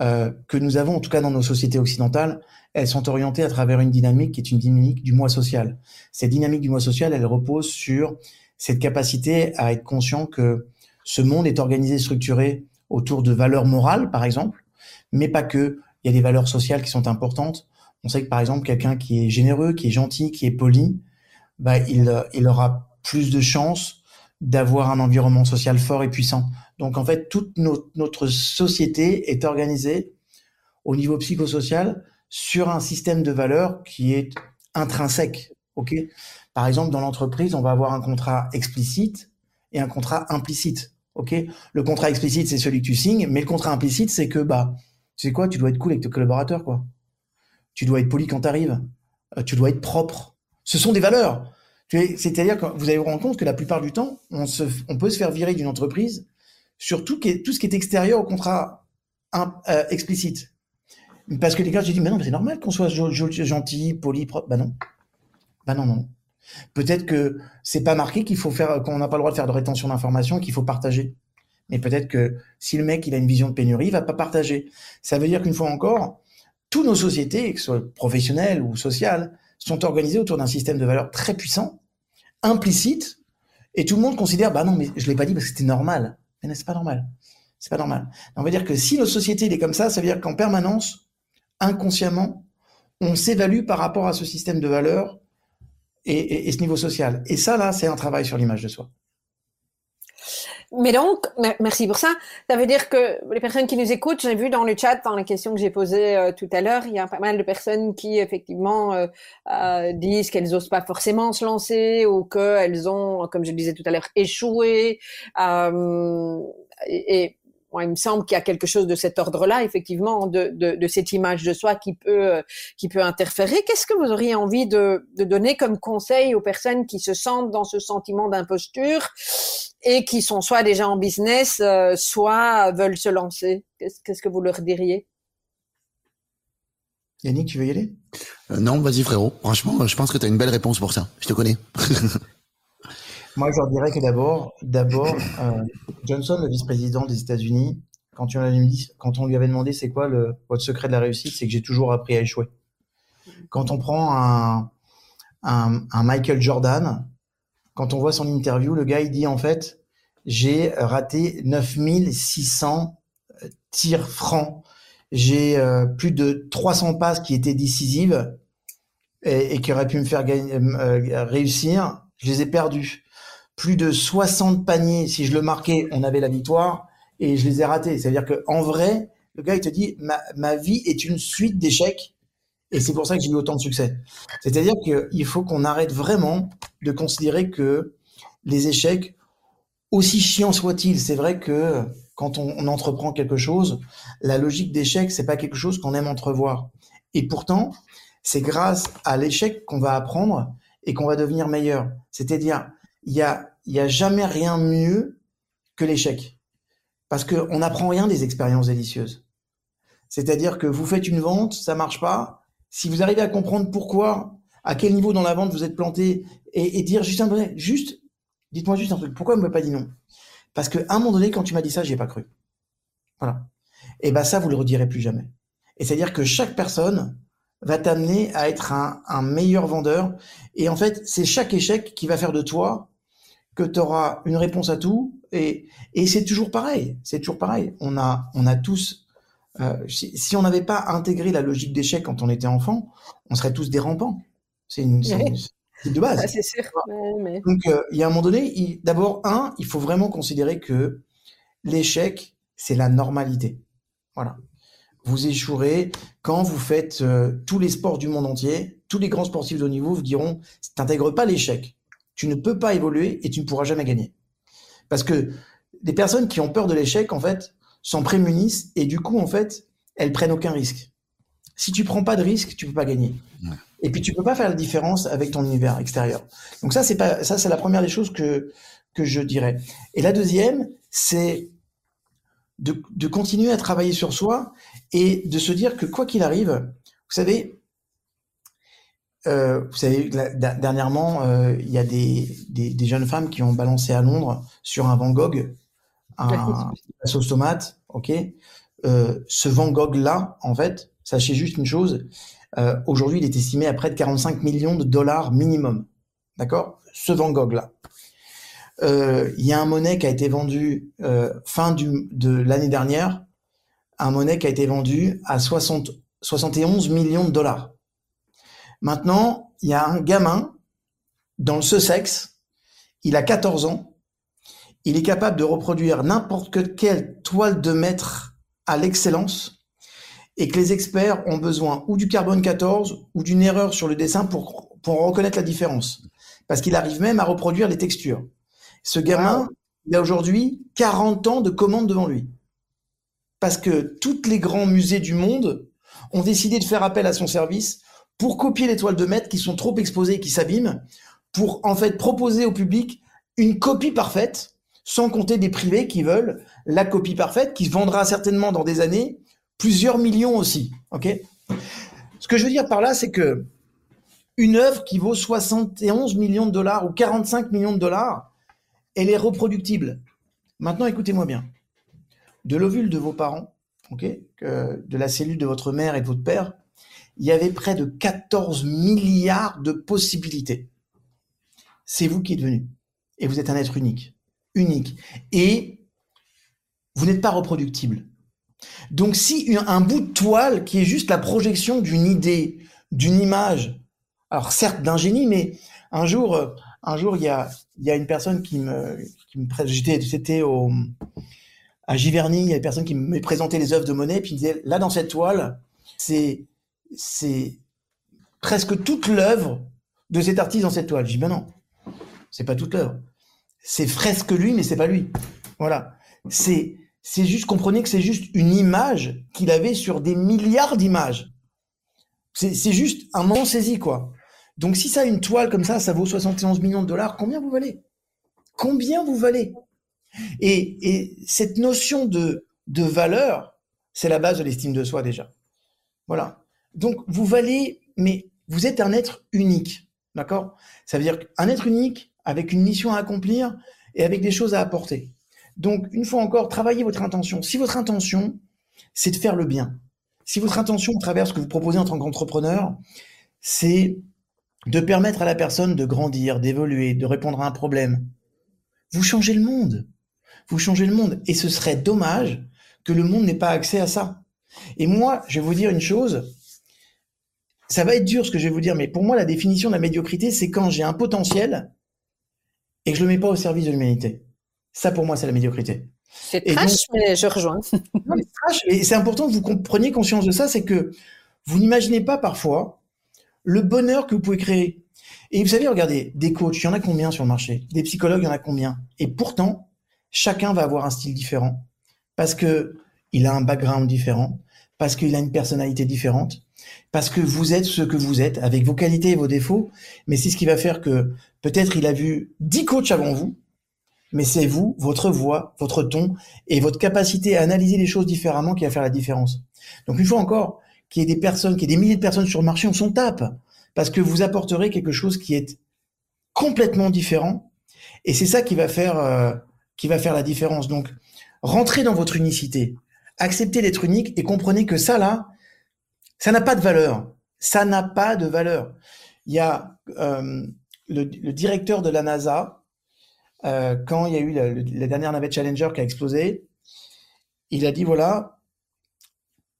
euh, que nous avons, en tout cas dans nos sociétés occidentales, elles sont orientées à travers une dynamique qui est une dynamique du moi social. Cette dynamique du moi social, elle repose sur cette capacité à être conscient que ce monde est organisé, structuré autour de valeurs morales, par exemple, mais pas que. Il y a des valeurs sociales qui sont importantes. On sait que, par exemple, quelqu'un qui est généreux, qui est gentil, qui est poli, bah, il, il aura plus de chances d'avoir un environnement social fort et puissant. Donc, en fait, toute notre société est organisée au niveau psychosocial sur un système de valeurs qui est intrinsèque. Par exemple, dans l'entreprise, on va avoir un contrat explicite et un contrat implicite. Le contrat explicite, c'est celui que tu signes, mais le contrat implicite, c'est que bah, tu sais quoi, tu dois être cool avec tes collaborateurs, quoi. Tu dois être poli quand tu arrives. Euh, tu dois être propre. Ce sont des valeurs. C'est-à-dire que vous allez vous rendre compte que la plupart du temps, on peut se faire virer d'une entreprise sur tout, ce qui est extérieur au contrat euh, explicite. Parce que les gars, j'ai dit, mais non, c'est normal qu'on soit gentil, poli, propre. Bah non. Bah non, non. Peut-être que c'est pas marqué qu'il faut faire, qu'on n'a pas le droit de faire de rétention d'informations, qu'il faut partager. Mais peut-être que si le mec il a une vision de pénurie, il va pas partager. Ça veut dire qu'une fois encore, toutes nos sociétés, que ce soit professionnelles ou sociales, sont organisées autour d'un système de valeurs très puissant, implicite, et tout le monde considère, bah non, mais je l'ai pas dit parce que c'était normal. Mais c'est pas normal? C'est pas normal. On va dire que si nos sociétés il est comme ça, ça veut dire qu'en permanence, inconsciemment, on s'évalue par rapport à ce système de valeurs et, ce niveau social. Et ça, là, c'est un travail sur l'image de soi. Mais donc, merci pour ça. Ça veut dire que les personnes qui nous écoutent, j'ai vu dans le chat, dans les questions que j'ai posées euh, tout à l'heure, il y a pas mal de personnes qui effectivement euh, euh, disent qu'elles n'osent pas forcément se lancer ou qu'elles ont, comme je le disais tout à l'heure, échoué. et il me semble qu'il y a quelque chose de cet ordre-là, effectivement, de, de, de, cette image de soi qui peut euh, qui peut interférer. Qu'est-ce que vous auriez envie de, de, donner comme conseil aux personnes qui se sentent dans ce sentiment d'imposture? Et qui sont soit déjà en business, euh, soit veulent se lancer Qu'est-ce que vous leur diriez? Yannick, tu veux y aller? Euh, Non, vas-y frérot. Franchement, je pense que tu as une belle réponse pour ça. Je te connais. Moi, je leur dirais que d'abord, d'abord, euh, Johnson, le vice-président des États-Unis, quand, quand on lui avait demandé c'est quoi le, votre secret de la réussite, c'est que j'ai toujours appris à échouer. Quand on prend un, un, un, Michael Jordan, quand on voit son interview, le gars, il dit en fait, j'ai raté 9600 euh, tirs francs, j'ai euh, plus de 300 passes qui étaient décisives et, qui auraient pu me faire euh, réussir, je les ai perdues plus de 60 paniers. Si je le marquais, on avait la victoire et je les ai ratés. C'est-à-dire que en vrai, le gars il te dit ma, vie est une suite d'échecs et c'est pour ça que j'ai eu autant de succès. C'est-à-dire qu'il faut qu'on arrête vraiment de considérer que les échecs, aussi chiants soient-ils, c'est vrai que quand on, entreprend quelque chose, la logique d'échec, c'est pas quelque chose qu'on aime entrevoir. Et pourtant, c'est grâce à l'échec qu'on va apprendre et qu'on va devenir meilleur. C'est-à-dire, il y a n'y a jamais rien mieux que l'échec. Parce qu'on n'apprend rien des expériences délicieuses. C'est-à-dire que vous faites une vente, ça marche pas. Si vous arrivez à comprendre pourquoi, à quel niveau dans la vente vous êtes planté, et, dire juste un truc, juste, dites-moi juste un truc, pourquoi vous ne m'avez pas dit non? Parce qu'à un moment donné, quand tu m'as dit ça, j'y ai pas cru. Voilà. Et ben ça, vous le redirez plus jamais. Et c'est-à-dire que chaque personne va t'amener à être un, un meilleur vendeur. Et en fait, c'est chaque échec qui va faire de toi que tu auras une réponse à tout. Et, et c'est toujours pareil. C'est toujours pareil. On a, on a tous. Euh, si, on n'avait pas intégré la logique d'échec quand on était enfant, on serait tous des rampants. C'est une, de base. c'est sûr. Donc, euh, il y a un moment donné, d'abord, un, il faut vraiment considérer que l'échec, c'est la normalité. Voilà. Vous échouerez quand vous faites euh, tous les sports du monde entier. Tous les grands sportifs de haut niveau vous diront, t'intègres pas l'échec tu ne peux pas évoluer et tu ne pourras jamais gagner. Parce que les personnes qui ont peur de l'échec, en fait, s'en prémunissent et du coup, en fait, elles prennent aucun risque. Si tu prends pas de risque, tu peux pas gagner. Et puis tu peux pas faire la différence avec ton univers extérieur. Donc ça c'est pas ça c'est la première des choses que que je dirais. Et la deuxième, c'est de, de continuer à travailler sur soi et de se dire que quoi qu'il arrive, vous savez, euh, vous savez, dernièrement, euh, il y a des, des, des, jeunes femmes qui ont balancé à Londres sur un Van Gogh, un, sauce tomate, ok. Euh, ce Van Gogh là, en fait, sachez juste une chose. Euh, aujourd'hui, il est estimé à près de 45 millions de dollars minimum, d'accord? Ce Van Gogh là. Euh, il y a un monnaie qui a été vendu fin du, de l'année dernière, un monnaie qui a été vendu à 60, 71 millions de dollars. Maintenant, il y a un gamin dans le Sussex, il a 14 ans, il est capable de reproduire n'importe quelle toile de maître à l'excellence et que les experts ont besoin ou du carbone 14 ou d'une erreur sur le dessin pour, pour reconnaître la différence. Parce qu'il arrive même à reproduire les textures. Ce gamin, il a aujourd'hui 40 ans de commandes devant lui. Parce que tous les grands musées du monde ont décidé de faire appel à son service pour copier les toiles de maître qui sont trop exposées et qui s'abîment, pour en fait proposer au public une copie parfaite, sans compter des privés qui veulent la copie parfaite, qui se vendra certainement dans des années plusieurs millions aussi. Ok? Ce que je veux dire par là, c'est que une œuvre qui vaut 71 millions de dollars ou 45 millions de dollars, elle est reproductible. Maintenant, écoutez-moi bien. De l'ovule de vos parents, ok, de la cellule de votre mère et de votre père, il y avait près de 14 milliards de possibilités. C'est vous qui êtes venu. Et vous êtes un être unique. Unique. Et vous n'êtes pas reproductible. Donc si un bout de toile qui est juste la projection d'une idée, d'une image, alors certes d'un génie, mais un jour, euh, un jour il y a, il y a une personne qui me, qui me j'étais, c'était au, à Giverny, il y a une personne qui me présentait les œuvres de Monet, puis il disait, là dans cette toile, c'est c'est presque toute l'œuvre de cet artiste dans cette toile. Je dis, ben non, c'est pas toute l'œuvre. C'est fresque lui, mais c'est pas lui. Voilà. C'est, c'est juste, comprenez que c'est juste une image qu'il avait sur des milliards d'images. C'est, c'est juste un moment saisi, quoi. Donc, si ça une toile comme ça, ça vaut 71 millions de dollars, combien vous valez? Combien vous valez? Et, et cette notion de, de valeur, c'est la base de l'estime de soi, déjà. Voilà. Donc, vous valez, mais vous êtes un être unique. D'accord? Ça veut dire un être unique avec une mission à accomplir et avec des choses à apporter. Donc, une fois encore, travaillez votre intention. Si votre intention, c'est de faire le bien, si votre intention, à travers ce que vous proposez en tant qu'entrepreneur, c'est de permettre à la personne de grandir, d'évoluer, de répondre à un problème, vous changez le monde. Vous changez le monde. Et ce serait dommage que le monde n'ait pas accès à ça. Et moi, je vais vous dire une chose, ça va être dur ce que je vais vous dire, mais pour moi, la définition de la médiocrité, c'est quand j'ai un potentiel et que je le mets pas au service de l'humanité. Ça, pour moi, c'est la médiocrité. C'est trash, mais je rejoins. et c'est important que vous compreniez conscience de ça, c'est que vous n'imaginez pas parfois le bonheur que vous pouvez créer. Et vous savez, regardez, des coachs, il y en a combien sur le marché? Des psychologues, il y en a combien? Et pourtant, chacun va avoir un style différent parce que il a un background différent, parce qu'il a une personnalité différente, parce que vous êtes ce que vous êtes, avec vos qualités et vos défauts, mais c'est ce qui va faire que peut-être il a vu dix coachs avant vous, mais c'est vous, votre voix, votre ton et votre capacité à analyser les choses différemment qui va faire la différence. Donc une fois encore, qu'il y ait des personnes, qu'il y ait des milliers de personnes sur le marché, on s'en tape, parce que vous apporterez quelque chose qui est complètement différent, et c'est ça qui va faire, euh, qui va faire la différence. Donc rentrez dans votre unicité, acceptez d'être unique et comprenez que ça là, ça n'a pas de valeur. Ça n'a pas de valeur. Il y a euh, le, directeur de la NASA, euh, quand il y a eu la, dernière navette Challenger qui a explosé, il a dit voilà,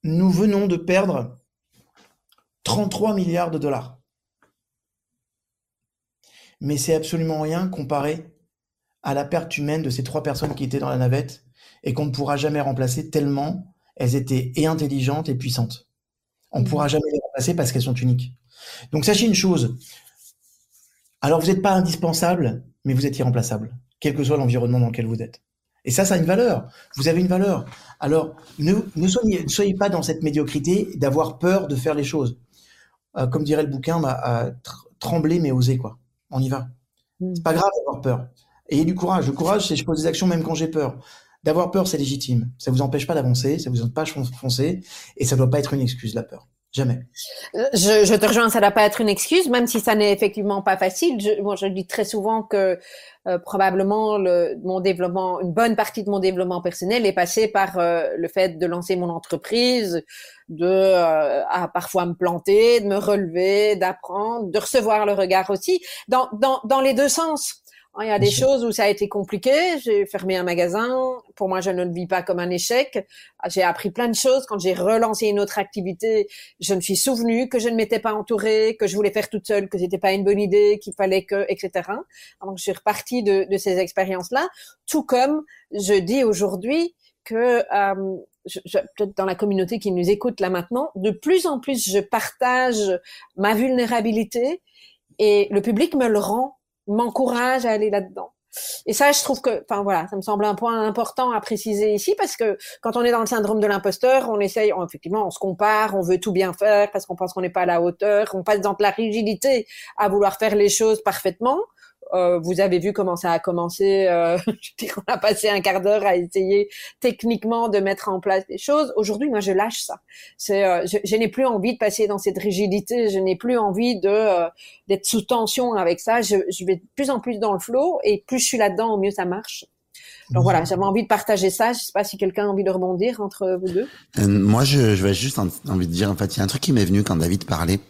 nous venons de perdre 33 milliards de dollars. Mais c'est absolument rien comparé à la perte humaine de ces trois personnes qui étaient dans la navette et qu'on ne pourra jamais remplacer tellement elles étaient et intelligentes et puissantes. On ne pourra jamais les remplacer parce qu'elles sont uniques. Donc sachez une chose. Alors vous n'êtes pas indispensable, mais vous êtes irremplaçable, quel que soit l'environnement dans lequel vous êtes. Et ça, ça a une valeur. Vous avez une valeur. Alors ne, soyez, ne soyez pas dans cette médiocrité d'avoir peur de faire les choses. comme dirait le bouquin, à trembler mais oser quoi. On y va. Hmm. C'est pas grave d'avoir peur. Ayez du courage. Le courage, c'est je pose des actions même quand j'ai peur. D'avoir peur, c'est légitime. Ça vous empêche pas d'avancer, ça vous empêche pas de foncer, et ça doit pas être une excuse la peur. Jamais. Je, je te rejoins, ça ne doit pas être une excuse, même si ça n'est effectivement pas facile. Je, moi, je dis très souvent que euh, probablement le, mon développement, une bonne partie de mon développement personnel est passé par euh, le fait de lancer mon entreprise, de euh, à parfois me planter, de me relever, d'apprendre, de recevoir le regard aussi, dans, dans, dans les deux sens. Il y a des choses où ça a été compliqué. J'ai fermé un magasin. Pour moi, je ne le vis pas comme un échec. J'ai appris plein de choses. Quand j'ai relancé une autre activité, je me suis souvenu que je ne m'étais pas entourée, que je voulais faire toute seule, que c'était pas une bonne idée, qu'il fallait que, etc. Donc, je suis repartie de, de ces expériences-là. Tout comme je dis aujourd'hui que euh, peut-être dans la communauté qui nous écoute là maintenant, de plus en plus, je partage ma vulnérabilité et le public me le rend m'encourage à aller là-dedans. Et ça, je trouve que, enfin voilà, ça me semble un point important à préciser ici parce que quand on est dans le syndrome de l'imposteur, on essaye, effectivement, on se compare, on veut tout bien faire parce qu'on pense qu'on n'est pas à la hauteur, on passe dans la rigidité à vouloir faire les choses parfaitement. Euh, vous avez vu comment ça a commencé. Euh, je on a passé un quart d'heure à essayer techniquement de mettre en place des choses. Aujourd'hui, moi, je lâche ça. Euh, je, n'ai plus envie de passer dans cette rigidité. Je n'ai plus envie de euh, d'être sous tension avec ça. Je, je, vais de plus en plus dans le flow et plus je suis là-dedans, mieux ça marche. Donc voilà, j'avais envie de partager ça. Je sais pas si quelqu'un a envie de rebondir entre vous deux. moi, je, je vais juste envie de dire, en fait, il y a un truc qui m'est venu quand David parlait,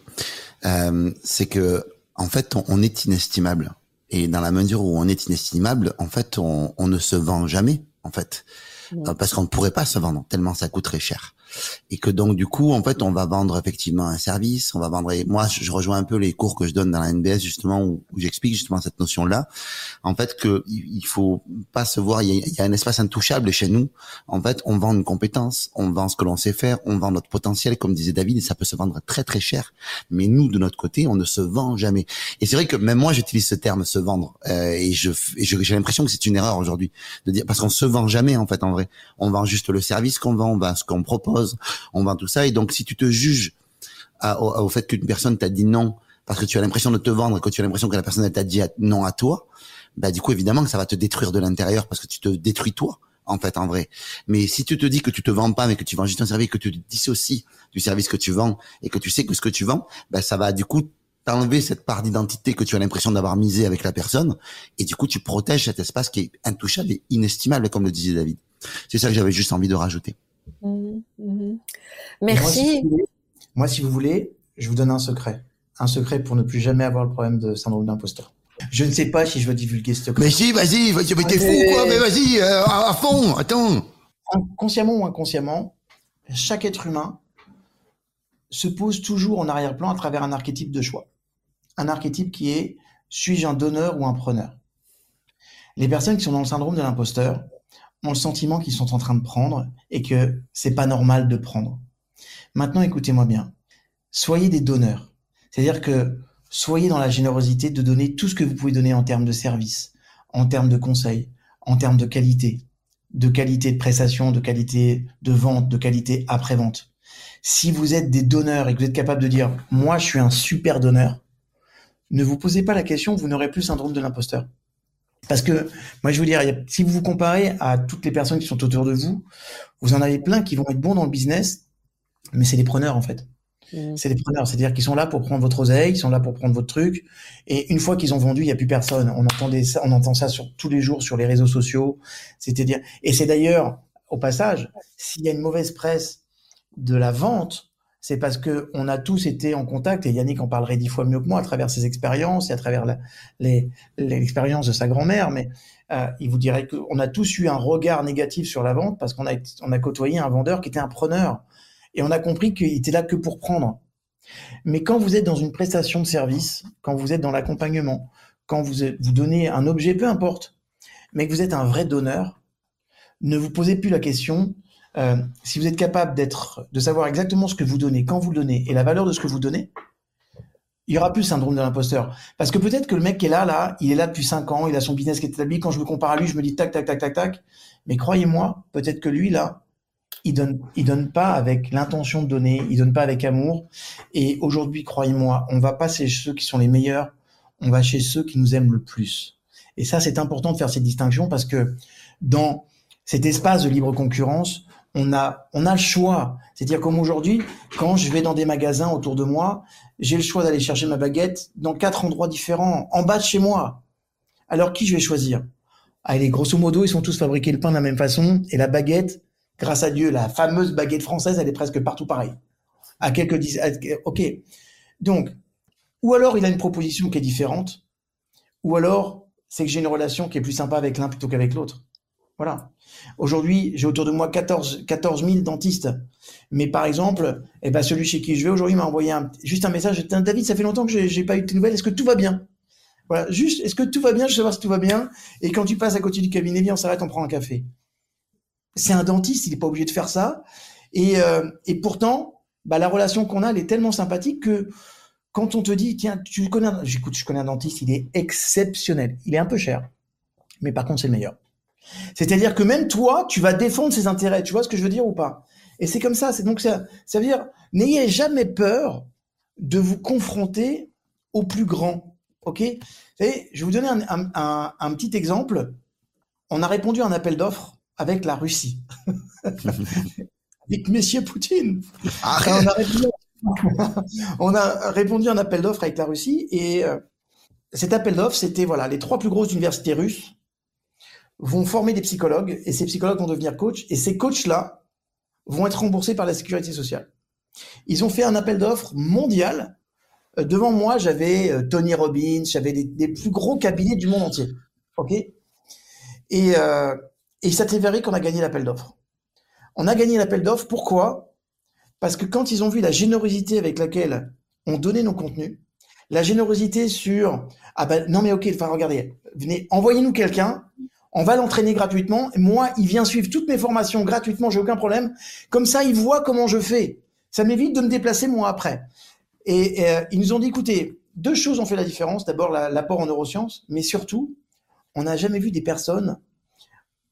c'est que en fait, on, on est inestimable. Et dans la mesure où on est inestimable, en fait, on, on ne se vend jamais, en fait, euh, parce qu'on ne pourrait pas se vendre tellement ça coûterait cher et que donc du coup en fait on va vendre effectivement un service, on va vendre. moi je rejoins un peu les cours que je donne dans la NBS justement où, j'explique justement cette notion là, en fait que il faut pas se voir, il y, a, un espace intouchable chez nous. En fait on vend une compétence, on vend ce que l'on sait faire, on vend notre potentiel comme disait David et ça peut se vendre très très cher. Mais nous de notre côté on ne se vend jamais. Et c'est vrai que même moi j'utilise ce terme se vendre euh, et je j'ai l'impression que c'est une erreur aujourd'hui de dire parce qu'on se vend jamais en fait en vrai. On vend juste le service qu'on vend, on vend ce qu'on propose on vend tout ça. Et donc, si tu te juges au, fait qu'une personne t'a dit non parce que tu as l'impression de te vendre que tu as l'impression que la personne t'a dit non à toi, bah du coup évidemment que ça va te détruire de l'intérieur parce que tu te détruis toi en fait en vrai. Mais si tu te dis que tu te vends pas mais que tu vends juste un service que tu te dissocies du service que tu vends et que tu sais que ce que tu vends, bah ça va du coup t'enlever cette part d'identité que tu as l'impression d'avoir misé avec la personne et du coup tu protèges cet espace qui est intouchable et inestimable comme le disait David. C'est ça que j'avais juste envie de rajouter. Mhm, mhm. Merci. Moi si, vous voulez, je vous donne un secret. Un secret pour ne plus jamais avoir le problème de syndrome d'imposteur. Je ne sais pas si je veux divulguer ce secret. Mais si, vas-y, t'es fou quoi, mais vas-y, euh, à fond, attends. Consciemment ou inconsciemment, chaque être humain se pose toujours en arrière-plan à travers un archétype de choix. Un archétype qui est suis-je un donneur ou un preneur? Les personnes qui sont dans le syndrome de l'imposteur, ont le sentiment qu'ils sont en train de prendre et que c'est pas normal de prendre. Maintenant, écoutez-moi bien. Soyez des donneurs. C'est-à-dire que soyez dans la générosité de donner tout ce que vous pouvez donner en termes de service, en termes de conseils, en termes de qualité, de qualité de prestation, de qualité de vente, de qualité après-vente. Si vous êtes des donneurs et que vous êtes capable de dire, moi, je suis un super donneur, ne vous posez pas la question, vous n'aurez plus syndrome de l'imposteur. Parce que, moi, je veux dire, si vous vous comparez à toutes les personnes qui sont autour de vous, vous en avez plein qui vont être bons dans le business, mais c'est des preneurs, en fait. Mmh. C'est des preneurs, c'est-à-dire qu'ils sont là pour prendre votre oseille, ils sont là pour prendre votre truc, et une fois qu'ils ont vendu, il n'y a plus personne. On entendait ça, on entend ça sur tous les jours sur les réseaux sociaux. C'est-à-dire, et c'est d'ailleurs, au passage, s'il y a une mauvaise presse de la vente, c'est parce que on a tous été en contact, et Yannick en parlerait dix fois mieux que moi à travers ses expériences et à travers l'expérience de sa grand-mère, mais euh, il vous dirait qu'on a tous eu un regard négatif sur la vente parce qu'on a, on a côtoyé un vendeur qui était un preneur, et on a compris qu'il était là que pour prendre. Mais quand vous êtes dans une prestation de service, quand vous êtes dans l'accompagnement, quand vous, vous donnez un objet, peu importe, mais que vous êtes un vrai donneur, ne vous posez plus la question euh, si vous êtes capable d'être, de savoir exactement ce que vous donnez, quand vous le donnez et la valeur de ce que vous donnez, il y aura plus syndrome de l'imposteur. Parce que peut-être que le mec qui est là, là, il est là depuis 5 ans, il a son business qui est établi. Quand je me compare à lui, je me dis tac, tac, tac, tac, tac. Mais croyez-moi, peut-être que lui, là, il donne, il donne pas avec l'intention de donner, il donne pas avec amour. Et aujourd'hui, croyez-moi, on va pas chez ceux qui sont les meilleurs, on va chez ceux qui nous aiment le plus. Et ça, c'est important de faire cette distinction parce que dans cet espace de libre concurrence, on a, on a le choix. C'est-à-dire comme aujourd'hui, quand je vais dans des magasins autour de moi, j'ai le choix d'aller chercher ma baguette dans quatre endroits différents, en bas de chez moi. Alors qui je vais choisir? Allez, grosso modo, ils sont tous fabriqués le pain de la même façon et la baguette, grâce à Dieu, la fameuse baguette française, elle est presque partout pareille. À quelques dizaines. Ok. Donc, ou alors il a une proposition qui est différente, ou alors c'est que j'ai une relation qui est plus sympa avec l'un plutôt qu'avec l'autre. Voilà. Aujourd'hui, j'ai autour de moi 14, 14 000 dentistes. Mais par exemple, eh ben, celui chez qui je vais aujourd'hui m'a envoyé juste un message. David, ça fait longtemps que j'ai pas eu de nouvelles. Est-ce que tout va bien? Voilà, juste, est-ce que tout va bien? Je veux savoir si tout va bien. Et quand tu passes à côté du cabinet, viens, on s'arrête, on prend un café. C'est un dentiste, il n'est pas obligé de faire ça. Et, euh, et pourtant, bah, la relation qu'on a, elle est tellement sympathique que quand on te dit, tiens, tu connais, j'écoute, je connais un dentiste, il est exceptionnel. Il est un peu cher, mais par contre, c'est le meilleur. C'est-à-dire que même toi, tu vas défendre ses intérêts. Tu vois ce que je veux dire ou pas? Et c'est comme ça. C'est donc ça, ça veut dire, n'ayez jamais peur de vous confronter au plus grand. Ok? Je vais vous donner un, petit exemple. On a répondu à un appel d'offres avec la Russie, avec Monsieur Poutine. on, a répondu, on, a répondu, à un appel d'offres avec la Russie et euh, cet appel d'offres, c'était voilà les trois plus grosses universités russes vont former des psychologues et ces psychologues vont devenir coachs et ces coachs-là vont être remboursés par la sécurité sociale. Ils ont fait un appel d'offres mondial. Euh, devant moi, j'avais euh, Tony Robbins, j'avais des, plus gros cabinets du monde entier. OK? Et, euh, et ça t'est qu'on a gagné l'appel d'offres. On a gagné l'appel d'offres. Pourquoi? Parce que quand ils ont vu la générosité avec laquelle on donnait nos contenus, la générosité sur ah ben non mais ok, enfin regardez, venez, envoyez-nous quelqu'un, on va l'entraîner gratuitement. Moi, il vient suivre toutes mes formations gratuitement, j'ai aucun problème. Comme ça, il voit comment je fais. Ça m'évite de me déplacer moi après. Et, euh, ils nous ont dit, écoutez, deux choses ont fait la différence. D'abord, l'apport en neurosciences, mais surtout, on n'a jamais vu des personnes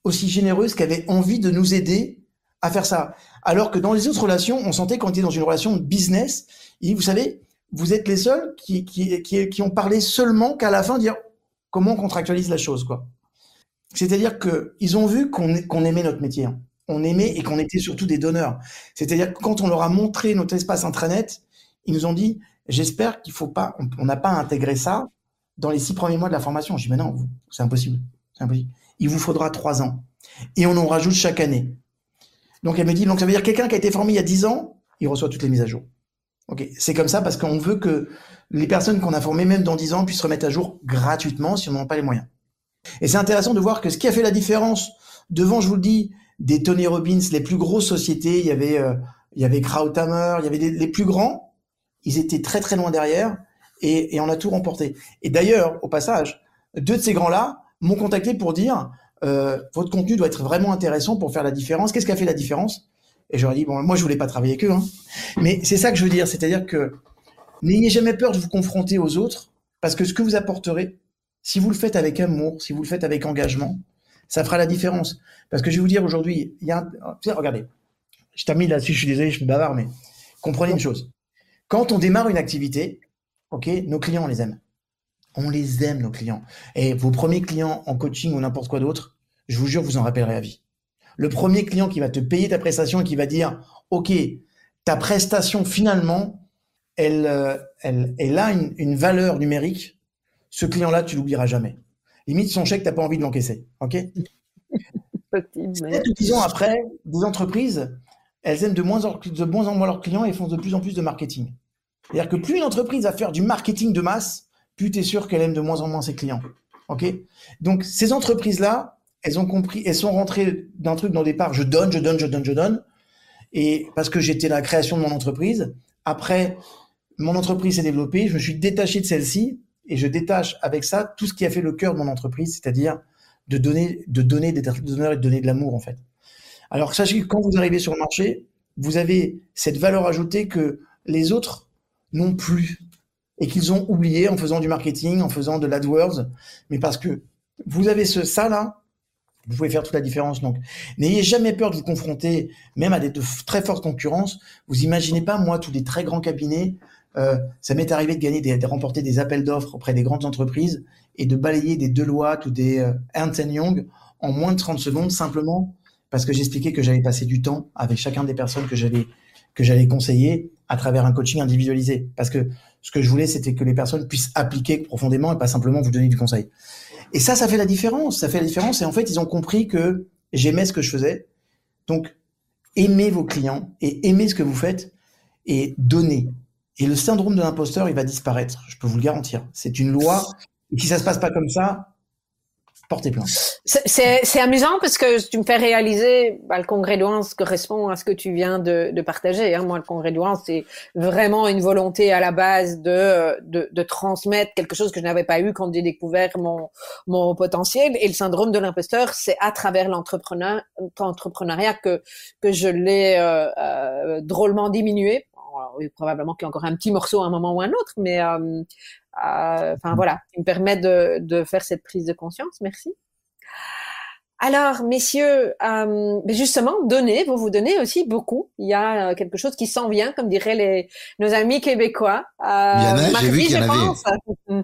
aussi généreuses qui avaient envie de nous aider à faire ça. Alors que dans les autres relations, on sentait qu'on était dans une relation de business. Et vous savez, vous êtes les seuls qui, qui, qui, ont parlé seulement qu'à la fin dire comment on contractualise la chose, quoi. C'est-à-dire qu'ils ont vu qu'on aimait notre métier. Hein. On aimait et qu'on était surtout des donneurs. C'est-à-dire que quand on leur a montré notre espace intranet, ils nous ont dit J'espère qu'il faut pas, on n'a pas intégré ça dans les six premiers mois de la formation. Je dis Mais non, c'est impossible. Impossible. Il vous faudra trois ans. Et on en rajoute chaque année. Donc elle me dit Donc ça veut dire quelqu'un qui a été formé il y a dix ans, il reçoit toutes les mises à jour. Ok, c'est comme ça parce qu'on veut que les personnes qu'on a formées, même dans dix ans, puissent remettre à jour gratuitement si on n'en a pas les moyens. Et c'est intéressant de voir que ce qui a fait la différence devant, je vous le dis, des Tony Robbins, les plus grosses sociétés, il y avait, euh, il y avait Krauthammer, il y avait les plus grands, ils étaient très très loin derrière et, on a tout remporté. Et d'ailleurs, au passage, deux de ces grands-là m'ont contacté pour dire euh, votre contenu doit être vraiment intéressant pour faire la différence. Qu'est-ce qui a fait la différence? Et j'aurais dit bon, moi je voulais pas travailler avec eux, hein. mais c'est ça que je veux dire, c'est-à-dire que n'ayez jamais peur de vous confronter aux autres parce que ce que vous apporterez, si vous le faites avec amour, si vous le faites avec engagement, ça fera la différence. Parce que je vais vous dire aujourd'hui, il y a regardez, je termine là-dessus, je suis désolé, je suis bavard, mais comprenez une chose. Quand on démarre une activité, ok, nos clients, on les aime. On les aime, nos clients. Et vos premiers clients en coaching ou n'importe quoi d'autre, je vous jure, vous en rappellerez à vie. Le premier client qui va te payer ta prestation et qui va dire, OK, ta prestation, finalement, elle, euh, elle, elle a une valeur numérique ce client-là, tu l'oublieras jamais. Limite, son chèque, tu n'as pas envie de l'encaisser. OK Dix ans après, des entreprises, elles aiment de moins, en, de moins en moins leurs clients et font de plus en plus de marketing. C'est-à-dire que plus une entreprise va faire du marketing de masse, plus tu es sûr qu'elle aime de moins en moins ses clients. OK? Donc, ces entreprises-là, elles ont compris, elles sont rentrées d'un truc dans le départ, je donne, je donne, je donne, je donne. Et parce que j'étais la création de mon entreprise. Après, mon entreprise s'est développée, je me suis détaché de celle-ci et je détache avec ça tout ce qui a fait le cœur de mon entreprise, c'est-à-dire de donner, de donner des donneurs et de donner de l'amour en fait. Alors sachez que quand vous arrivez sur le marché, vous avez cette valeur ajoutée que les autres n'ont plus et qu'ils ont oublié en faisant du marketing, en faisant de l'AdWords, mais parce que vous avez ce ça là, Vous pouvez faire toute la différence. Donc, n'ayez jamais peur de vous confronter, même à des très fortes concurrences. Vous imaginez pas, moi, tous les très grands cabinets, euh, ça m'est arrivé de gagner, de remporter des appels d'offres auprès des grandes entreprises et de balayer des Deloitte ou des euh, Ernst Young en moins de 30 secondes, simplement parce que j'expliquais que j'allais passer du temps avec chacun des personnes que j'allais que j'allais conseiller à travers un coaching individualisé. Parce que ce que je voulais, c'était que les personnes puissent appliquer profondément et pas simplement vous donner du conseil. Et ça, ça fait la différence. Ça fait la différence. Et en fait, ils ont compris que j'aimais ce que je faisais. Donc, aimez vos clients et aimez ce que vous faites et donnez. Et le syndrome de l'imposteur, il va disparaître. Je peux vous le garantir. C'est une loi. Et si ça se passe pas comme ça, portez plainte. C'est amusant parce que tu me fais réaliser, bah, le congrès douance correspond à ce que tu viens de, de partager. Hein. Moi, le congrès douance, c'est vraiment une volonté à la base de, de, de transmettre quelque chose que je n'avais pas eu quand j'ai découvert mon, mon potentiel. Et le syndrome de l'imposteur, c'est à travers l'entrepreneuriat que, que je l'ai euh, euh, drôlement diminué. Oui, probablement qu'il y a encore un petit morceau à un moment ou un autre, mais euh, euh, enfin voilà, qui me permet de, de faire cette prise de conscience. Merci. Alors, messieurs, euh, justement, donnez, vous vous donnez aussi beaucoup. Il y a euh, quelque chose qui s'en vient, comme diraient les, nos amis québécois. Euh, il y en a, j'ai vu qu'il y en avait.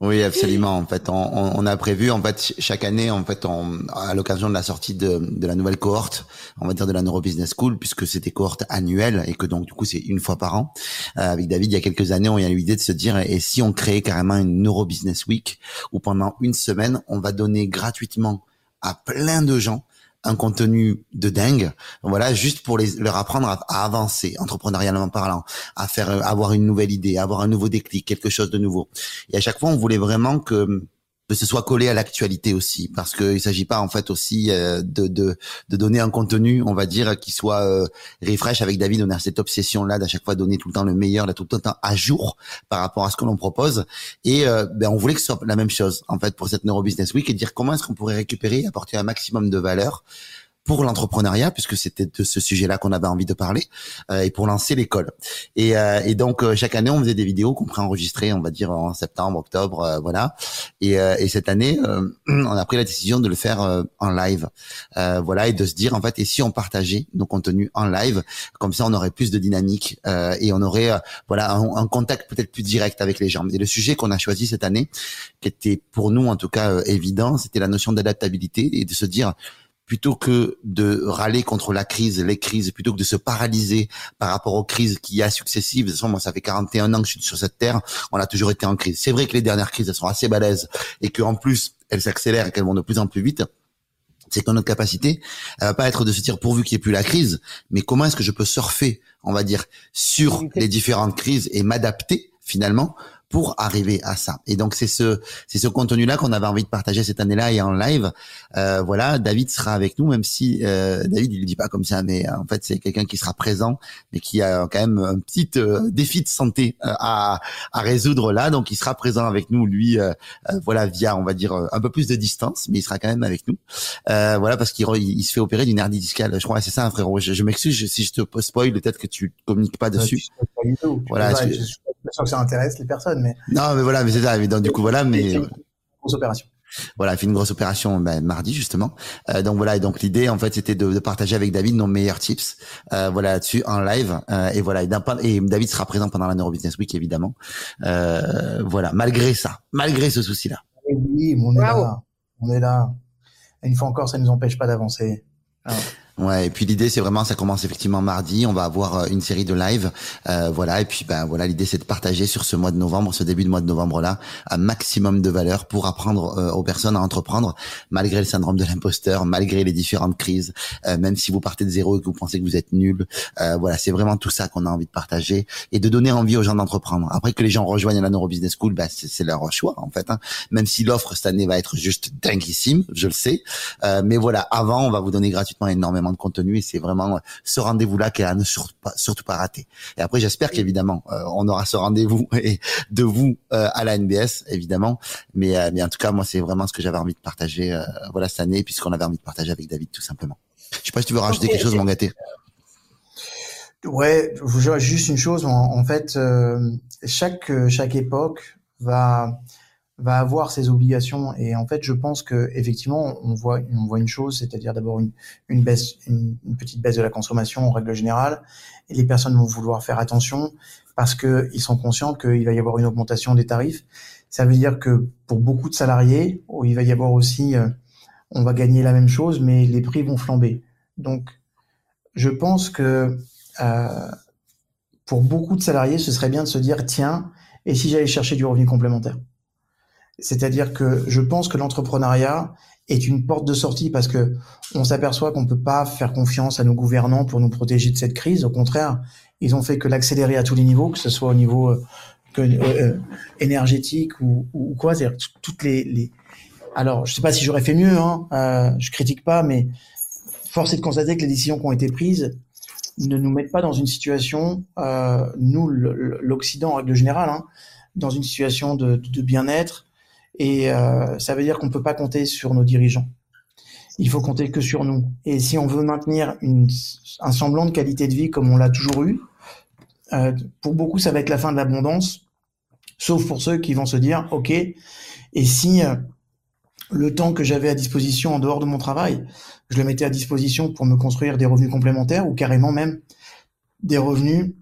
oui, absolument. En fait, on, on, a prévu, en fait, chaque année, en fait, on, à l'occasion de la sortie de, de la nouvelle cohorte, on va dire de la Neuro Business School, puisque c'était cohorte annuelle et que donc du coup c'est une fois par an. Euh, avec David, il y a quelques années, on a eu l'idée de se dire, et si on créait carrément une Neuro Business Week où pendant une semaine, on va donner gratuitement à plein de gens un contenu de dingue, voilà, juste pour les, leur apprendre à, avancer, entrepreneurialement parlant, à faire, avoir une nouvelle idée, avoir un nouveau déclic, quelque chose de nouveau. Et à chaque fois, on voulait vraiment que que ce soit collé à l'actualité aussi, parce qu'il s'agit pas en fait aussi euh, de, de, de donner un contenu, on va dire, qui soit euh, refresh. Avec David, on a cette obsession-là d'à chaque fois donner tout le temps le meilleur, là tout le temps à jour par rapport à ce que l'on propose. Et euh, ben, on voulait que ce soit la même chose en fait pour cette Neuro Business Week et dire comment est-ce qu'on pourrait récupérer et apporter un maximum de valeur pour l'entrepreneuriat, puisque c'était de ce sujet-là qu'on avait envie de parler, euh, et pour lancer l'école. Et, euh, et, donc euh, chaque année, on faisait des vidéos qu'on préenregistrait, on va dire en septembre, octobre, euh, voilà. Et, et, cette année, on a pris la décision de le faire en live, voilà, et de se dire en fait, et si on partageait nos contenus en live, comme ça, on aurait plus de dynamique et on aurait voilà un, un contact peut-être plus direct avec les gens. Et le sujet qu'on a choisi cette année, qui était pour nous en tout cas évident, c'était la notion d'adaptabilité et de se dire plutôt que de râler contre la crise, les crises, plutôt que de se paralyser par rapport aux crises qui y a successives. De toute façon, moi, ça fait 41 ans que je suis sur cette terre. On a toujours été en crise. C'est vrai que les dernières crises, elles sont assez balèzes et qu'en plus, elles s'accélèrent et qu'elles vont de plus en plus vite c'est que notre capacité, elle va pas être de se dire pourvu qu'il n'y ait plus la crise, mais comment est-ce que je peux surfer, on va dire, sur les différentes crises et m'adapter finalement pour arriver à ça. Et donc c'est ce c'est ce contenu-là qu'on avait envie de partager cette année-là et en live. Euh, voilà, David sera avec nous, même si euh, David il le dit pas comme ça, mais euh, en fait c'est quelqu'un qui sera présent, mais qui a quand même un petit euh, défi de santé euh, à à résoudre là. Donc il sera présent avec nous, lui, voilà via on va dire un peu plus de distance, mais il sera quand même avec nous. voilà parce qu'il il se fait opérer d'une hernie discale. Je crois c'est ça, frérot. Je, je m'excuse si je te spoil, peut-être que tu communiques pas dessus. Voilà. Je, sûr que ça intéresse les personnes, mais. Non, mais voilà, mais c'est ça. Du coup, voilà, mais. Une grosse opération. Voilà, il fait une grosse opération ben, mardi justement. Euh, donc voilà, et donc l'idée en fait c'était de, de, partager avec David nos meilleurs tips, euh, voilà là-dessus en live. Euh, et voilà, et, et, David sera présent pendant la Neuro Business Week évidemment. Euh, voilà, malgré ça, malgré ce souci-là. Oui, on est là, on est là. Et une fois encore, ça ne nous empêche pas d'avancer. Ouais, et puis l'idée c'est vraiment ça commence effectivement mardi, on va avoir euh, une série de live, euh, voilà, et puis ben voilà l'idée c'est de partager sur ce mois de novembre, ce début de mois de novembre là, un maximum de valeur pour apprendre euh, aux personnes à entreprendre malgré le syndrome de l'imposteur, malgré les différentes crises, euh, même si vous partez de zéro et que vous pensez que vous êtes nul, voilà c'est vraiment tout ça qu'on a envie de partager et de donner envie aux gens d'entreprendre. Après que les gens rejoignent la Neuro Business School, ben, c'est leur choix en fait, hein. même si l'offre cette année va être juste dinguissime, je le sais, mais voilà avant on va vous donner gratuitement énormément de contenu et c'est vraiment ce rendez-vous-là qu'elle a ne surtout pas, surtout pas raté. Et après, j'espère qu'évidemment, euh, on aura ce rendez-vous et de vous euh, à la NBS, évidemment. Mais, euh, mais en tout cas, moi, c'est vraiment ce que j'avais envie de partager voilà cette année, puisqu'on avait envie de partager avec David, tout simplement. Je sais pas si tu veux rajouter quelque chose, mon gâté. Ouais, juste une chose. En, en fait, chaque chaque époque va va avoir ses obligations. Et en fait, je pense que effectivement, on voit, on voit une chose, c'est-à-dire d'abord une, une baisse, une, petite baisse de la consommation en règle générale, et les personnes vont vouloir faire attention parce que ils sont conscients qu'il va y avoir une augmentation des tarifs. Ça veut dire que pour beaucoup de salariés, oh, il va y avoir aussi, euh, on va gagner la même chose, mais les prix vont flamber. Donc, je pense que euh, pour beaucoup de salariés, ce serait bien de se dire tiens, et si j'allais chercher du revenu complémentaire? C'est-à-dire que je pense que l'entrepreneuriat est une porte de sortie parce que on s'aperçoit qu'on ne peut pas faire confiance à nos gouvernants pour nous protéger de cette crise. Au contraire, ils ont fait que l'accélérer à tous les niveaux, que ce soit au niveau euh, euh, euh, énergétique ou, quoi. C'est-à-dire toutes les, les, Alors, je sais pas si j'aurais fait mieux. Hein, euh, je critique pas, mais force est de constater que les décisions qui ont été prises ne nous mettent pas dans une situation, nous, l'Occident en règle générale, hein, dans une situation de bien-être et euh, ça veut dire qu'on ne peut pas compter sur nos dirigeants. Il faut compter que sur nous. Et si on veut maintenir une, un semblant de qualité de vie comme on l'a toujours eu, euh, pour beaucoup, ça va être la fin de l'abondance, sauf pour ceux qui vont se dire, OK, et si euh, le temps que j'avais à disposition en dehors de mon travail, je le mettais à disposition pour me construire des revenus complémentaires ou carrément même des revenus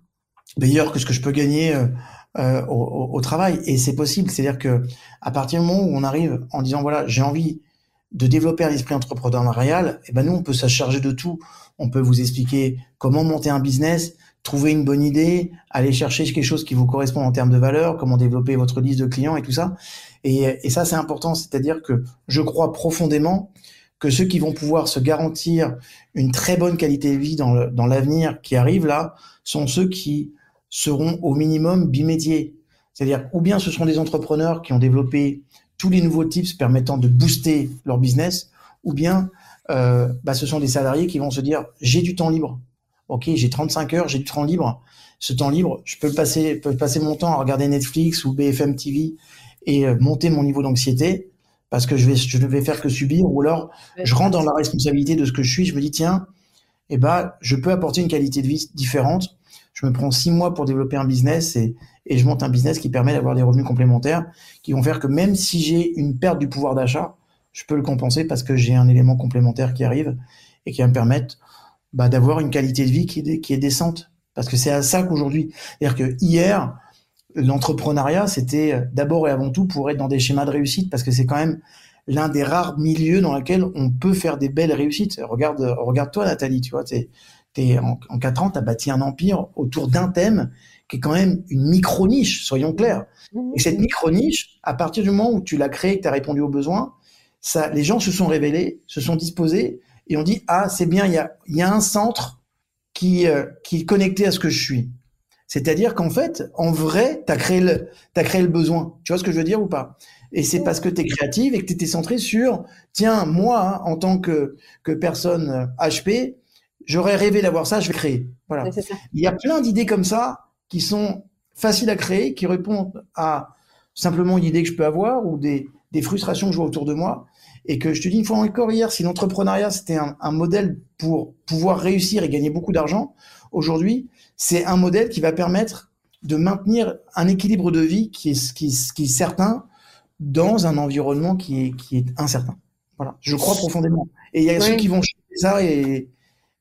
meilleurs que ce que je peux gagner euh, au, au, travail. Et c'est possible. C'est-à-dire que à partir du moment où on arrive en disant voilà, j'ai envie de développer un esprit entrepreneurial, et eh ben nous on peut se charger de tout. On peut vous expliquer comment monter un business, trouver une bonne idée, aller chercher quelque chose qui vous correspond en termes de valeur, comment développer votre liste de clients et tout ça. Et, et ça c'est important, c'est-à-dire que je crois profondément que ceux qui vont pouvoir se garantir une très bonne qualité de vie dans l'avenir qui arrive là sont ceux qui seront au minimum bimédiés. C'est-à-dire, ou bien ce seront des entrepreneurs qui ont développé tous les nouveaux tips permettant de booster leur business, ou bien euh, bah, ce sont des salariés qui vont se dire, j'ai du temps libre. Ok, j'ai 35 heures, j'ai du temps libre. Ce temps libre, je peux passer, peux passer mon temps à regarder Netflix ou BFM TV et euh, monter mon niveau d'anxiété parce que je vais, je ne vais faire que subir, ou alors je rentre dans la responsabilité de ce que je suis. Je me dis tiens, eh ben, je peux apporter une qualité de vie différente je me prends six mois pour développer un business et, et je monte un business qui permet d'avoir des revenus complémentaires qui vont faire que même si j'ai une perte du pouvoir d'achat, je peux le compenser parce que j'ai un élément complémentaire qui arrive et qui va me permettre bah, d'avoir une qualité de vie qui est, qui est décente. Parce que c'est à ça qu'aujourd'hui, c'est-à-dire que hier, l'entrepreneuriat, c'était d'abord et avant tout pour être dans des schémas de réussite parce que c'est quand même l'un des rares milieux dans lesquels on peut faire des belles réussites. Regarde, regarde toi, Nathalie, tu vois, en, en quatre ans, tu as bâti un empire autour d'un thème qui est quand même une micro-niche, soyons clairs. Et cette micro-niche, à partir du moment où tu l'as créée, que tu as répondu aux besoins, ça, les gens se sont révélés, se sont disposés et ont dit ah c'est bien, il y a, y a un centre qui, euh, qui est connecté à ce que je suis. C'est-à-dire qu'en fait, en vrai, tu as, créé le, as créé le besoin. Tu vois ce que je veux dire ou pas? Et c'est parce que tu es créative et que tu étais centré sur, tiens, moi, hein, en tant que, que personne HP, euh, j'aurais rêvé d'avoir ça, je vais créer. Voilà. Il y a plein d'idées comme ça qui sont faciles à créer, qui répondent à simplement une idée que je peux avoir ou des, des frustrations que je vois autour de moi. Et que je te dis une fois encore hier, si l'entrepreneuriat c'était un, un, modèle pour pouvoir réussir et gagner beaucoup d'argent, aujourd'hui, c'est un modèle qui va permettre de maintenir un équilibre de vie qui est, qui, qui est certain dans un environnement qui est, qui est incertain. Voilà, je crois profondément. Et il y a ceux qui vont chercher ça et,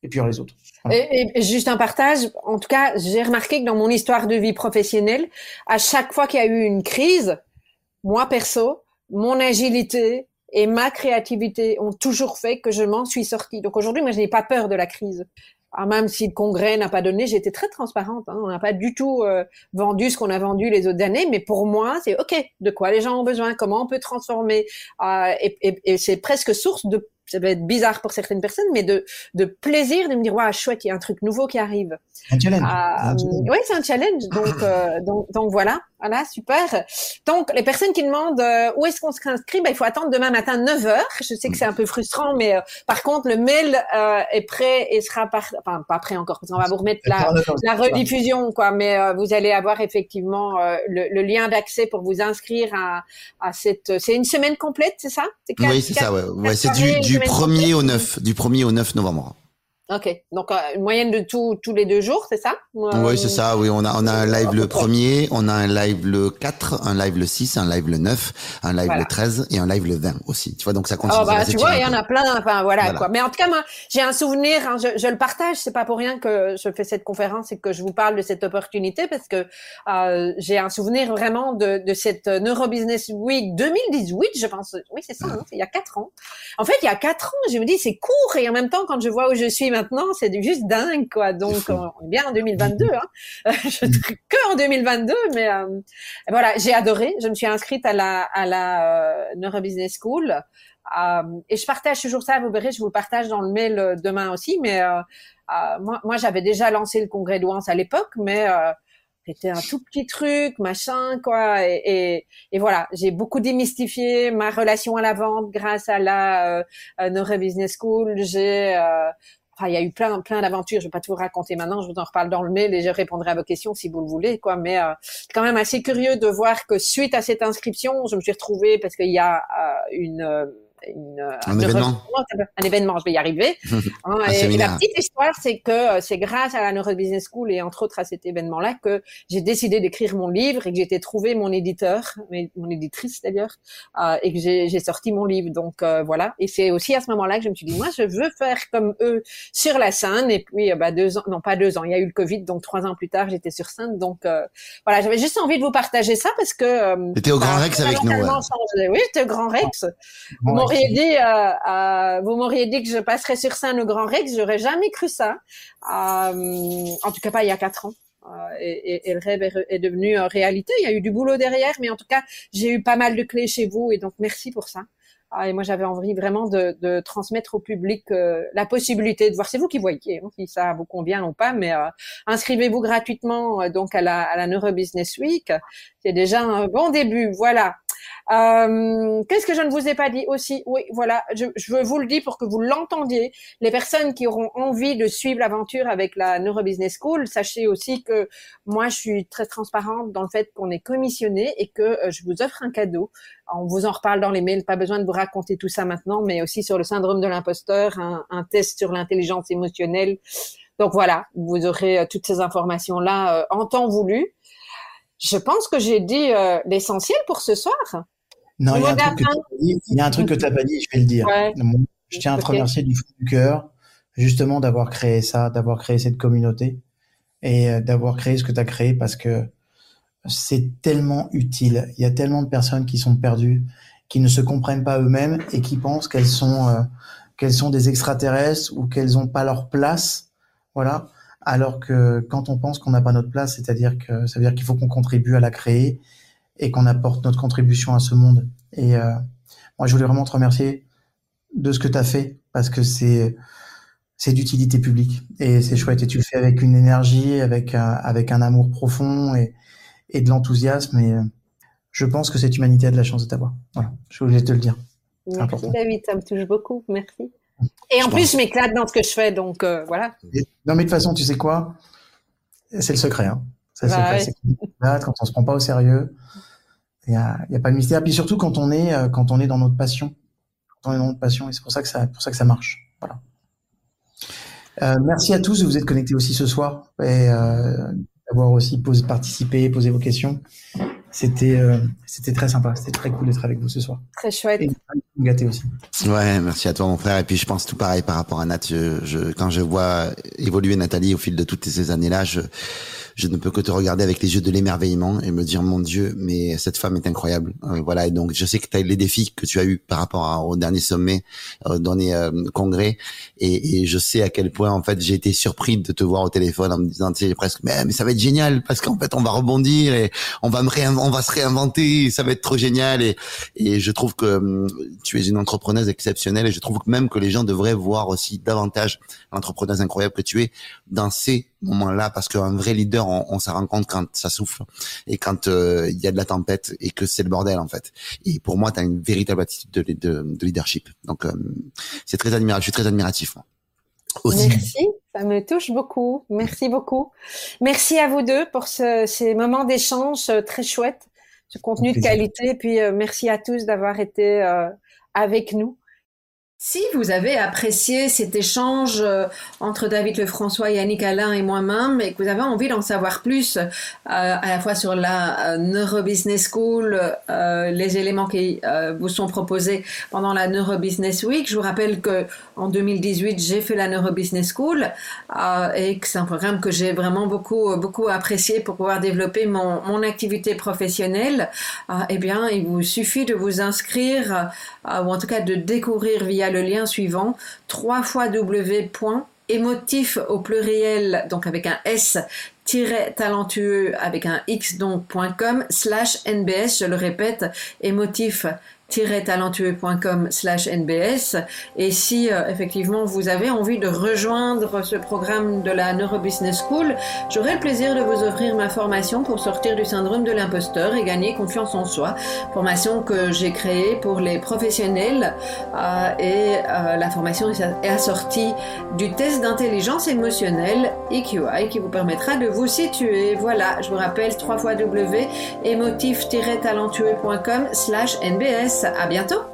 et puis les autres. Et, juste un partage, en tout cas, j'ai remarqué que dans mon histoire de vie professionnelle, à chaque fois qu'il y a eu une crise, moi perso, mon agilité et ma créativité ont toujours fait que je m'en suis sortie. Donc aujourd'hui, moi, je n'ai pas peur de la crise. Ah, même si le congrès n'a pas donné, j'étais très transparente. Hein. On n'a pas du tout euh, vendu ce qu'on a vendu les autres années, mais pour moi, c'est OK. De quoi les gens ont besoin? Comment on peut transformer? Et, et c'est presque source de ça va être bizarre pour certaines personnes, mais de, de plaisir de me dire, waouh, chouette, il y a un truc nouveau qui arrive. Un challenge. Ah, oui, c'est un challenge. Donc, euh, donc, donc voilà. Voilà, super. Donc, les personnes qui demandent euh, où est-ce qu'on s'inscrit, ben, il faut attendre demain matin 9 heures. Je sais que c'est un peu frustrant, mais euh, par contre, le mail euh, est prêt et sera par... enfin pas prêt encore, parce qu'on va vous remettre la, la rediffusion, quoi. Mais vous allez avoir effectivement le, le, lien d'accès pour vous inscrire à, à cette. C'est une semaine complète, c'est ça? Oui, c'est ça. Ouais, ouais c'est du, du 1er au 9, du 1er au 9 novembre. Ok, donc euh, une moyenne de tout, tous les deux jours, c'est ça? Oui, c'est ça, oui. On a, on a un live le premier, on a un live le 4, un live le 6, un live le 9, un live le 13 et un live le 20 aussi. Tu vois, donc ça continue. Oh, bah, tu vois, il y en a plein, enfin voilà, quoi. Mais en tout cas, moi, j'ai un souvenir, hein, je, je, le partage, c'est pas pour rien que je fais cette conférence et que je vous parle de cette opportunité parce que euh, j'ai un souvenir vraiment de, de cette Neurobusiness Week 2018, je pense. Oui, c'est ça, hein, il y a quatre ans. En fait, il y a quatre ans, je me dis, c'est court et en même temps, quand je vois où je suis maintenant, c'est juste dingue, quoi. Donc, on est bien en 2022. Hein. je que en 2022, mais euh, voilà, j'ai adoré. Je me suis inscrite à la à la euh, Neurobusiness School. Euh, et je partage toujours ça, vous verrez, je vous le partage dans le mail euh, demain aussi. Mais moi, moi j'avais déjà lancé le congrès de à l'époque, mais c'était un tout petit truc, machin, quoi. Et, et, et voilà, j'ai beaucoup démystifié ma relation à la vente grâce à la euh, Neuro Business School. J'ai Il y a eu plein, plein d'aventures. Je vais pas tout vous raconter maintenant. Je vous en reparle dans le mail et je répondrai à vos questions si vous le voulez, quoi. Mais euh, quand même assez curieux de voir que suite à cette inscription, je me suis retrouvée parce qu'il y a euh, une euh, une, euh, un, événement. un événement, je vais y arriver. Hein, et, la petite histoire, c'est que euh, c'est grâce à la Neuro Business School et entre autres à cet événement-là que j'ai décidé d'écrire mon livre et que j'ai été trouver mon éditeur, mon éditrice d'ailleurs, euh, et que j'ai sorti mon livre. Donc euh, voilà. Et c'est aussi à ce moment-là que je me suis dit, moi, je veux faire comme eux sur la scène. Et puis bah deux ans, non pas deux ans, il y a eu le Covid, donc trois ans plus tard, j'étais sur scène. Donc voilà, j'avais juste envie de vous partager ça parce que. T'étais au Grand Rex avec nous. Oui, j'étais au Grand Rex m'auriez dit, euh, euh, vous m'auriez dit que je passerais sur scène au Grand Rex, j'aurais jamais cru ça. Euh, en tout cas pas il y a quatre ans. Euh, et, et, et, le rêve est, devenu réalité. Il y a eu du boulot derrière, mais en tout cas, j'ai eu pas mal de clés chez vous et donc merci pour ça. Ah, et moi, j'avais envie vraiment de, de, transmettre au public euh, la possibilité de voir. C'est vous qui voyez hein, si ça vous convient ou pas, mais euh, inscrivez-vous gratuitement donc à la, à la Neuro Business Week. C'est déjà un bon début. Voilà. Euh, Qu'est-ce que je ne vous ai pas dit aussi? Oui, voilà, je, je vous le dis pour que vous l'entendiez. Les personnes qui auront envie de suivre l'aventure avec la Neuro Business School, sachez aussi que moi, je suis très transparente dans le fait qu'on est commissionné et que euh, je vous offre un cadeau. On vous en reparle dans les mails, pas besoin de vous raconter tout ça maintenant, mais aussi sur le syndrome de l'imposteur, un, un test sur l'intelligence émotionnelle. Donc voilà, vous aurez euh, toutes ces informations-là en temps voulu. Je pense que j'ai dit euh, l'essentiel pour ce soir. Non, il y, a un truc que tu n'as pas dit, je vais le dire. Je tiens à te remercier du fond du cœur, justement, d'avoir créé ça, d'avoir créé cette communauté et euh, d'avoir créé ce que tu as créé parce que c'est tellement utile. Il y a tellement de personnes qui sont perdues, qui ne se comprennent pas eux-mêmes et qui pensent qu'elles sont, euh, qu'elles sont des extraterrestres ou qu'elles n'ont pas leur place. Voilà. Alors que quand on pense qu'on n'a pas notre place, c'est-à-dire que ça veut dire qu'il faut qu'on contribue à la créer et qu'on apporte notre contribution à ce monde. Et euh, moi, je voulais vraiment te remercier de ce que tu as fait parce que c'est c'est d'utilité publique et c'est chouette et tu le fais avec une énergie, avec un, avec un amour profond et, et de l'enthousiasme et euh, je pense que cette humanité a de la chance de t'avoir. Voilà, je voulais te le dire. Merci David, ça me touche beaucoup, merci. Et en plus, je m'éclate dans ce que je fais, donc euh, voilà. non, mais de toute façon, tu sais quoi? C'est le secret. Hein. C'est le bah secret. Quand on se prend pas au sérieux, il n'y a, y a, pas de mystère. Puis surtout quand on est, euh, quand on est dans notre passion. Quand on est dans notre passion, et c'est pour ça que ça, pour ça que ça marche. Voilà. Euh, merci à tous de vous êtes connectés aussi ce soir et euh, d'avoir aussi posé, participé, posé vos questions. C'était euh, c'était très sympa, c'était très cool d'être avec vous ce soir. Très chouette. Et gâter aussi. Ouais, merci à toi mon frère. Et puis je pense tout pareil par rapport à Nat. Je, je, quand je vois évoluer Nathalie au fil de toutes ces années-là, je je ne peux que te regarder avec les yeux de l'émerveillement et me dire mon Dieu, mais cette femme est incroyable. Euh, voilà, et donc je sais que tu as les défis que tu as eu par rapport au dernier sommet, au dernier euh, congrès, et, et, je sais à quel point en fait j'ai été surpris de te voir au téléphone en me disant, tu sais, presque, mais, ça va être génial parce qu'en fait on va rebondir et on va me on va se réinventer, ça va être trop génial. Et, et je trouve que hum, tu es une entrepreneuse exceptionnelle et je trouve même que les gens devraient voir aussi davantage l'entrepreneuse incroyable que tu es dans ces moments-là parce qu'un vrai leader, on, on s'en rend compte quand ça souffle et quand euh, il y a de la tempête et que c'est le bordel en fait. Et pour moi, tu as une véritable attitude de, de, de leadership. Donc, euh, c'est très admirable. Je suis très admiratif. Moi. Aussi. Merci, ça me touche beaucoup. Merci beaucoup. Merci à vous deux pour ce, ces moments d'échange euh, très chouettes, ce contenu de qualité. Et puis, merci à tous d'avoir été avec nous. Si vous avez apprécié cet échange euh, entre David Lefrançois, Yannick Alain et moi-même et que vous avez envie d'en savoir plus euh, à la fois sur la euh, Neuro Business School, les éléments qui vous sont proposés pendant la Neuro Business Week, je vous rappelle que en 2018 j'ai fait la Neuro Business School et que c'est un programme que j'ai vraiment beaucoup beaucoup apprécié pour pouvoir développer mon, mon activité professionnelle. eh bien, il vous suffit de vous inscrire ou en tout cas de découvrir via le lien suivant, 3 fois émotif au pluriel, donc avec un S, talentueux avec un X donc.com slash NBS, je le répète, émotif talentueux.com slash NBS. Et si euh, effectivement vous avez envie de rejoindre ce programme de la Neurobusiness School, j'aurai le plaisir de vous offrir ma formation pour sortir du syndrome de l'imposteur et gagner confiance en soi. Formation que j'ai créée pour les professionnels euh, et euh, la formation est assortie du test d'intelligence émotionnelle EQI qui vous permettra de vous situer. Voilà, je vous rappelle 3 fois W émotif-talentueux.com slash NBS. À bientôt!